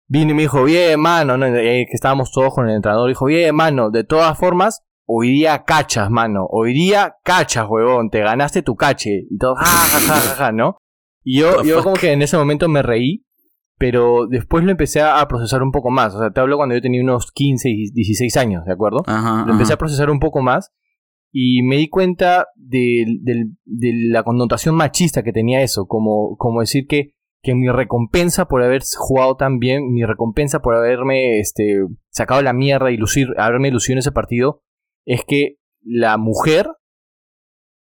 vino y me dijo, bien, mano, ¿no? Eh, que estábamos todos con el entrenador, dijo, bien, mano, de todas formas, hoy día cachas, mano, hoy día cachas, huevón, te ganaste tu cache. Y todo, ja, ja, ja, ja, ¿no? Y yo, yo como que en ese momento me reí, pero después lo empecé a procesar un poco más. O sea, te hablo cuando yo tenía unos 15 y 16 años, ¿de acuerdo? Ajá. Lo empecé ajá. a procesar un poco más y me di cuenta de, del- de la connotación machista que tenía eso, como, como decir que, que mi recompensa por haber jugado tan bien, mi recompensa por haberme este, sacado la mierda y lucir, haberme lucido en ese partido, es que la mujer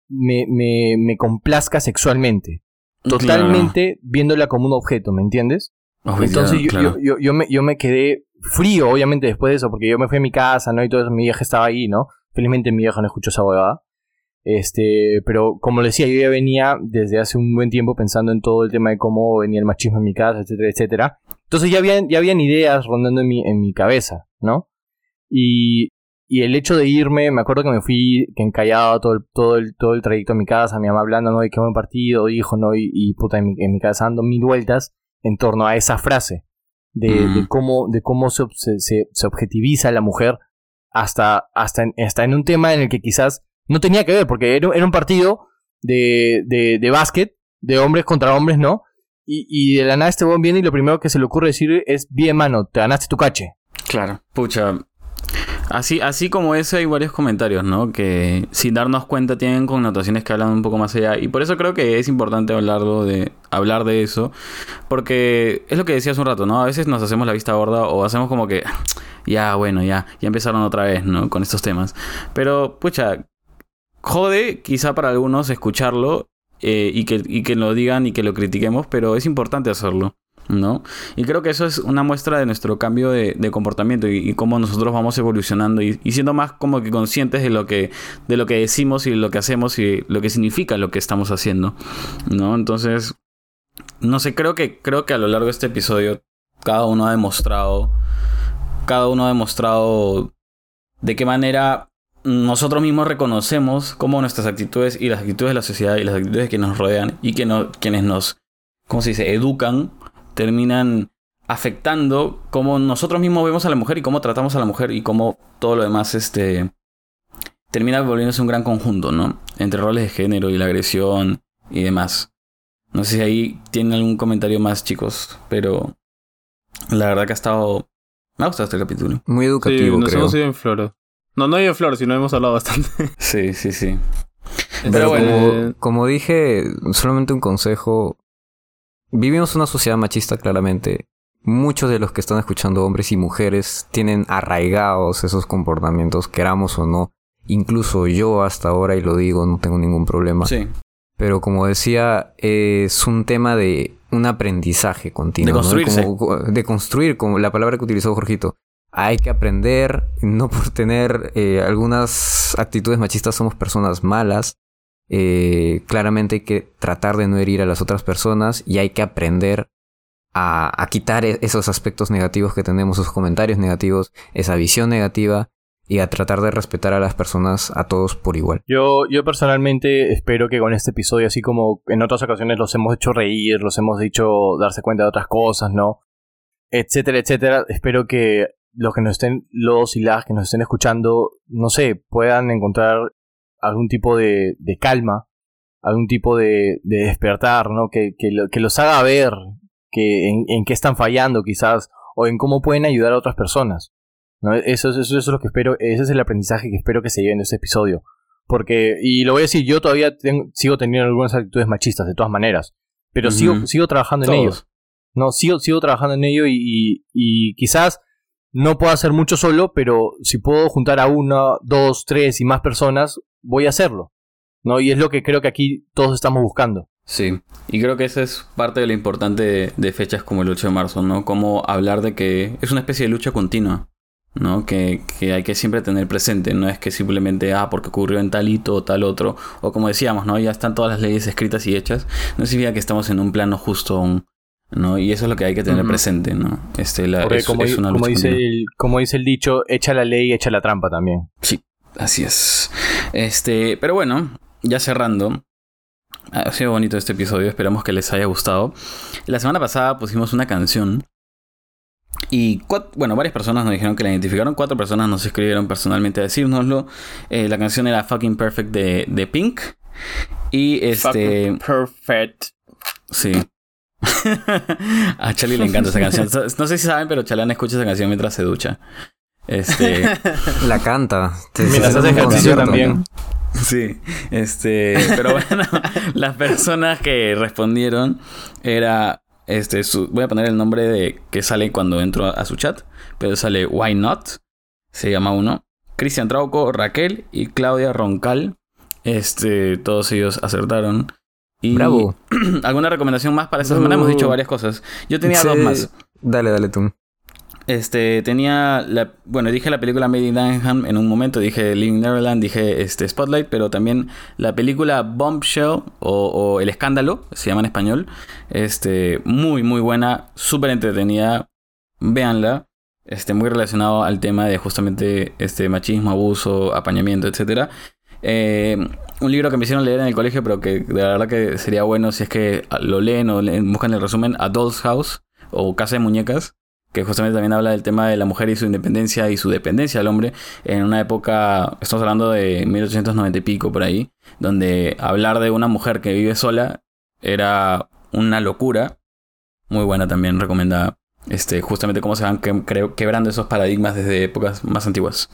me, me, me complazca sexualmente. Totalmente viéndola como un objeto, ¿me entiendes? Entonces yo, claro. yo, yo, yo me, yo me quedé frío, obviamente, después de eso, porque yo me fui a mi casa, ¿no? Y todo eso, mi vieja estaba ahí, ¿no? Felizmente mi vieja no escuchó esa huevada. Este, pero como le decía, yo ya venía desde hace un buen tiempo pensando en todo el tema de cómo venía el machismo en mi casa, etcétera, etcétera. Entonces ya habían, ya habían ideas rondando en mi, en mi cabeza, ¿no? Y, y el hecho de irme, me acuerdo que me fui que encallado todo el, todo el, todo el trayecto a mi casa, mi mamá hablando, ¿no? Y qué buen partido, hijo, ¿no? Y, y puta, en mi, en mi casa dando mil vueltas en torno a esa frase de, Mm. de cómo, de cómo se, se, se- se objetiviza a la mujer hasta, hasta, en, hasta en un tema en el que quizás no tenía que ver, porque era, un partido de, de, de básquet, de hombres contra hombres, ¿no? Y, y de la nada este buen viene y lo primero que se le ocurre decir es, bien, mano, te ganaste tu cache. Claro. Pucha. Así, así como ese hay varios comentarios, ¿no? Que sin darnos cuenta tienen connotaciones que hablan un poco más allá. Y por eso creo que es importante hablarlo de, hablar de eso. Porque es lo que decía un rato, ¿no? A veces nos hacemos la vista gorda o hacemos como que, ya, bueno, ya, ya empezaron otra vez, ¿no? Con estos temas. Pero, pucha, jode quizá para algunos escucharlo eh, y, que, y que lo digan y que lo critiquemos, pero es importante hacerlo. ¿no? Y creo que eso es una muestra de nuestro cambio de, de comportamiento y, cómo nosotros vamos evolucionando y, siendo más como que conscientes de lo que, de lo que decimos y lo que hacemos y lo que significa lo que estamos haciendo, ¿no? Entonces, no sé, creo que, creo que a lo largo de este episodio cada uno ha demostrado, cada uno ha demostrado de qué manera nosotros mismos reconocemos cómo nuestras actitudes y las actitudes de la sociedad y las actitudes que nos rodean y que no, quienes nos, ¿cómo se dice?, educan, terminan afectando cómo nosotros mismos vemos a la mujer y cómo tratamos a la mujer y cómo todo lo demás este termina volviéndose un gran conjunto, ¿no? Entre roles de género y la agresión y demás. No sé si ahí tienen algún comentario más, chicos, pero la verdad que ha estado me ha gustado este capítulo. Muy Sí, educativo, nos creo. hemos ido en floro. No, no en flor, sino hemos hablado bastante. Sí, sí, sí. Pero Pero bueno, como, como dije, solamente un consejo. Vivimos una sociedad machista, claramente. Muchos de los que están escuchando, hombres y mujeres, tienen arraigados esos comportamientos, queramos o no. Incluso yo hasta ahora, y lo digo, no tengo ningún problema. Sí. Pero como decía, es un tema de un aprendizaje continuo. De ¿no? construirse. Como- de construir, como la palabra que utilizó Jorgito. Hay que aprender, no por tener eh, algunas actitudes machistas somos personas malas. Eh, claramente hay que tratar de no herir a las otras personas y hay que aprender a, a quitar e- esos aspectos negativos que tenemos, esos comentarios negativos, esa visión negativa y a tratar de respetar a las personas, a todos por igual. Yo, yo personalmente espero que con este episodio, así como en otras ocasiones los hemos hecho reír, los hemos dicho darse cuenta de otras cosas, ¿no? Etcétera, etcétera. Espero que los que nos estén, los y las que nos estén escuchando, no sé, puedan encontrar algún tipo de, de calma, algún tipo de, de despertar, ¿no? Que, que, lo- que los haga ver que en, en qué están fallando quizás, o en cómo pueden ayudar a otras personas. ¿no? Eso, es- eso es lo que espero, ese es el aprendizaje que espero que se lleven de este episodio. Porque, y lo voy a decir, yo todavía tengo- sigo teniendo algunas actitudes machistas, de todas maneras. Pero sigo, sigo trabajando en Todos. ello. No, sigo, sigo trabajando en ello y, y, y quizás no puedo hacer mucho solo, pero si puedo juntar a una, dos, tres y más personas, voy a hacerlo. ¿no? Y es lo que creo que aquí todos estamos buscando. Sí, y creo que esa es parte de lo importante de, fechas como el 8 de marzo, ¿no? Como hablar de que es una especie de lucha continua, ¿no? Que, que hay que siempre tener presente, no es que simplemente, ah, porque ocurrió en tal hito o tal otro, o como decíamos, ¿no? Ya están todas las leyes escritas y hechas, no significa que estamos en un plano justo aún, ¿no? Y eso es lo que hay que tener presente, ¿no? Este, la, Porque es, como, es una como dice continua. el, como dice el dicho, echa la ley, echa la trampa también. Sí, así es. Este, pero bueno, ya cerrando. Ha sido bonito este episodio, esperamos que les haya gustado. La semana pasada pusimos una canción Y bueno, varias personas nos dijeron que la identificaron, cuatro personas nos escribieron personalmente a decírnoslo. Eh, la canción era Fucking Perfect de, de Pink. Y este. Fucking Perfect. Sí. a Charlie le encanta esa canción. No sé si saben, pero Chalán escucha esa canción mientras se ducha. Este. La canta. Mientras hace ejercicio también. ¿no? Sí, este, pero bueno, las personas que respondieron era, este, su, voy a poner el nombre de que sale cuando entro a, a su chat, pero sale Why Not, se llama uno, Cristian Trauco, Raquel y Claudia Roncal, este, todos ellos acertaron. Y Bravo. ¿Alguna recomendación más para esta semana? Hemos dicho varias cosas. Yo tenía Sí. dos más. Dale, dale tú. Este, tenía la, bueno, dije la película Made in Dunham en un momento, dije Living Neverland, dije este Spotlight, pero también la película Bombshell o, o El Escándalo, se llama en español, este, muy muy buena, súper entretenida, véanla, este, muy relacionado al tema de justamente este machismo, abuso, apañamiento, etcétera. Eh, un libro que me hicieron leer en el colegio, pero que de verdad que sería bueno si es que lo leen o buscan el resumen, A House o Casa de Muñecas que justamente también habla del tema de la mujer y su independencia y su dependencia del hombre en una época, estamos hablando de 1890 y pico por ahí, donde hablar de una mujer que vive sola era una locura. Muy buena también, recomendada. Este, justamente cómo se van quebrando esos paradigmas desde épocas más antiguas.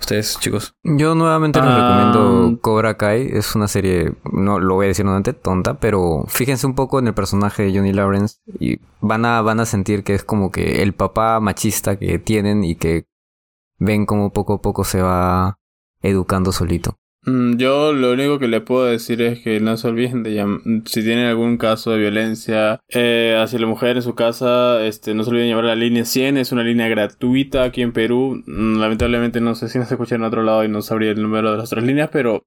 Ustedes, chicos. Yo nuevamente les Ah. recomiendo Cobra Kai. Es una serie, no lo voy a decir nuevamente, tonta, pero fíjense un poco en el personaje de Johnny Lawrence y van a, van a sentir que es como que el papá machista que tienen y que ven como poco a poco se va educando solito. Mm, Yo lo único que le puedo decir es que no se olviden de llam- si tienen algún caso de violencia eh, hacia la mujer en su casa, este, no se olviden llamar a la línea 100, es una línea gratuita aquí en Perú. Mm, Lamentablemente no sé si nos escuchan en otro lado y no sabría el número de las otras líneas, pero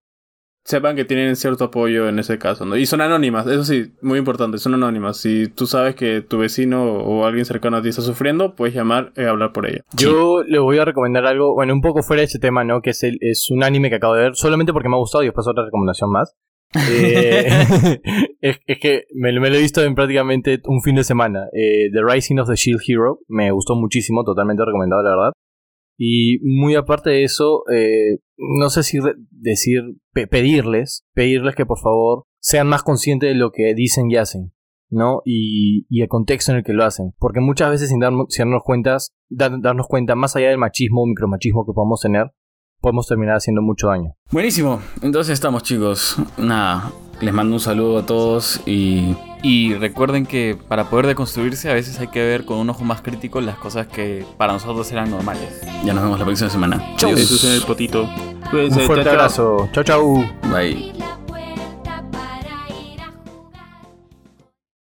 sepan que tienen cierto apoyo en ese caso, ¿no? Y son anónimas, eso sí, muy importante, son anónimas. Si tú sabes que tu vecino o alguien cercano a ti está sufriendo, puedes llamar y hablar por ella. Yo le voy a recomendar algo, bueno, un poco fuera de ese tema, ¿no? Que es, el, es un anime que acabo de ver, solamente porque me ha gustado y después otra recomendación más. Eh, es, es que me, me lo he visto en prácticamente un fin de semana. Eh, The Rising of the Shield Hero me gustó muchísimo, totalmente recomendado, la verdad. Y muy aparte de eso, eh, no sé si decir, pe- pedirles, pedirles que por favor sean más conscientes de lo que dicen y hacen. ¿no? Y, y el contexto en el que lo hacen. Porque muchas veces sin, darnos- sin darnos, cuentas, dar- darnos cuenta, más allá del machismo o micromachismo que podemos tener, podemos terminar haciendo mucho daño. Buenísimo. Entonces estamos, chicos. Nada, les mando un saludo a todos y Y recuerden que para poder deconstruirse a veces hay que ver con un ojo más crítico las cosas que para nosotros eran normales. ya nos vemos la próxima semana. Eso es el potito. Un fuerte chao, chao. abrazo. Chau, chau. Bye.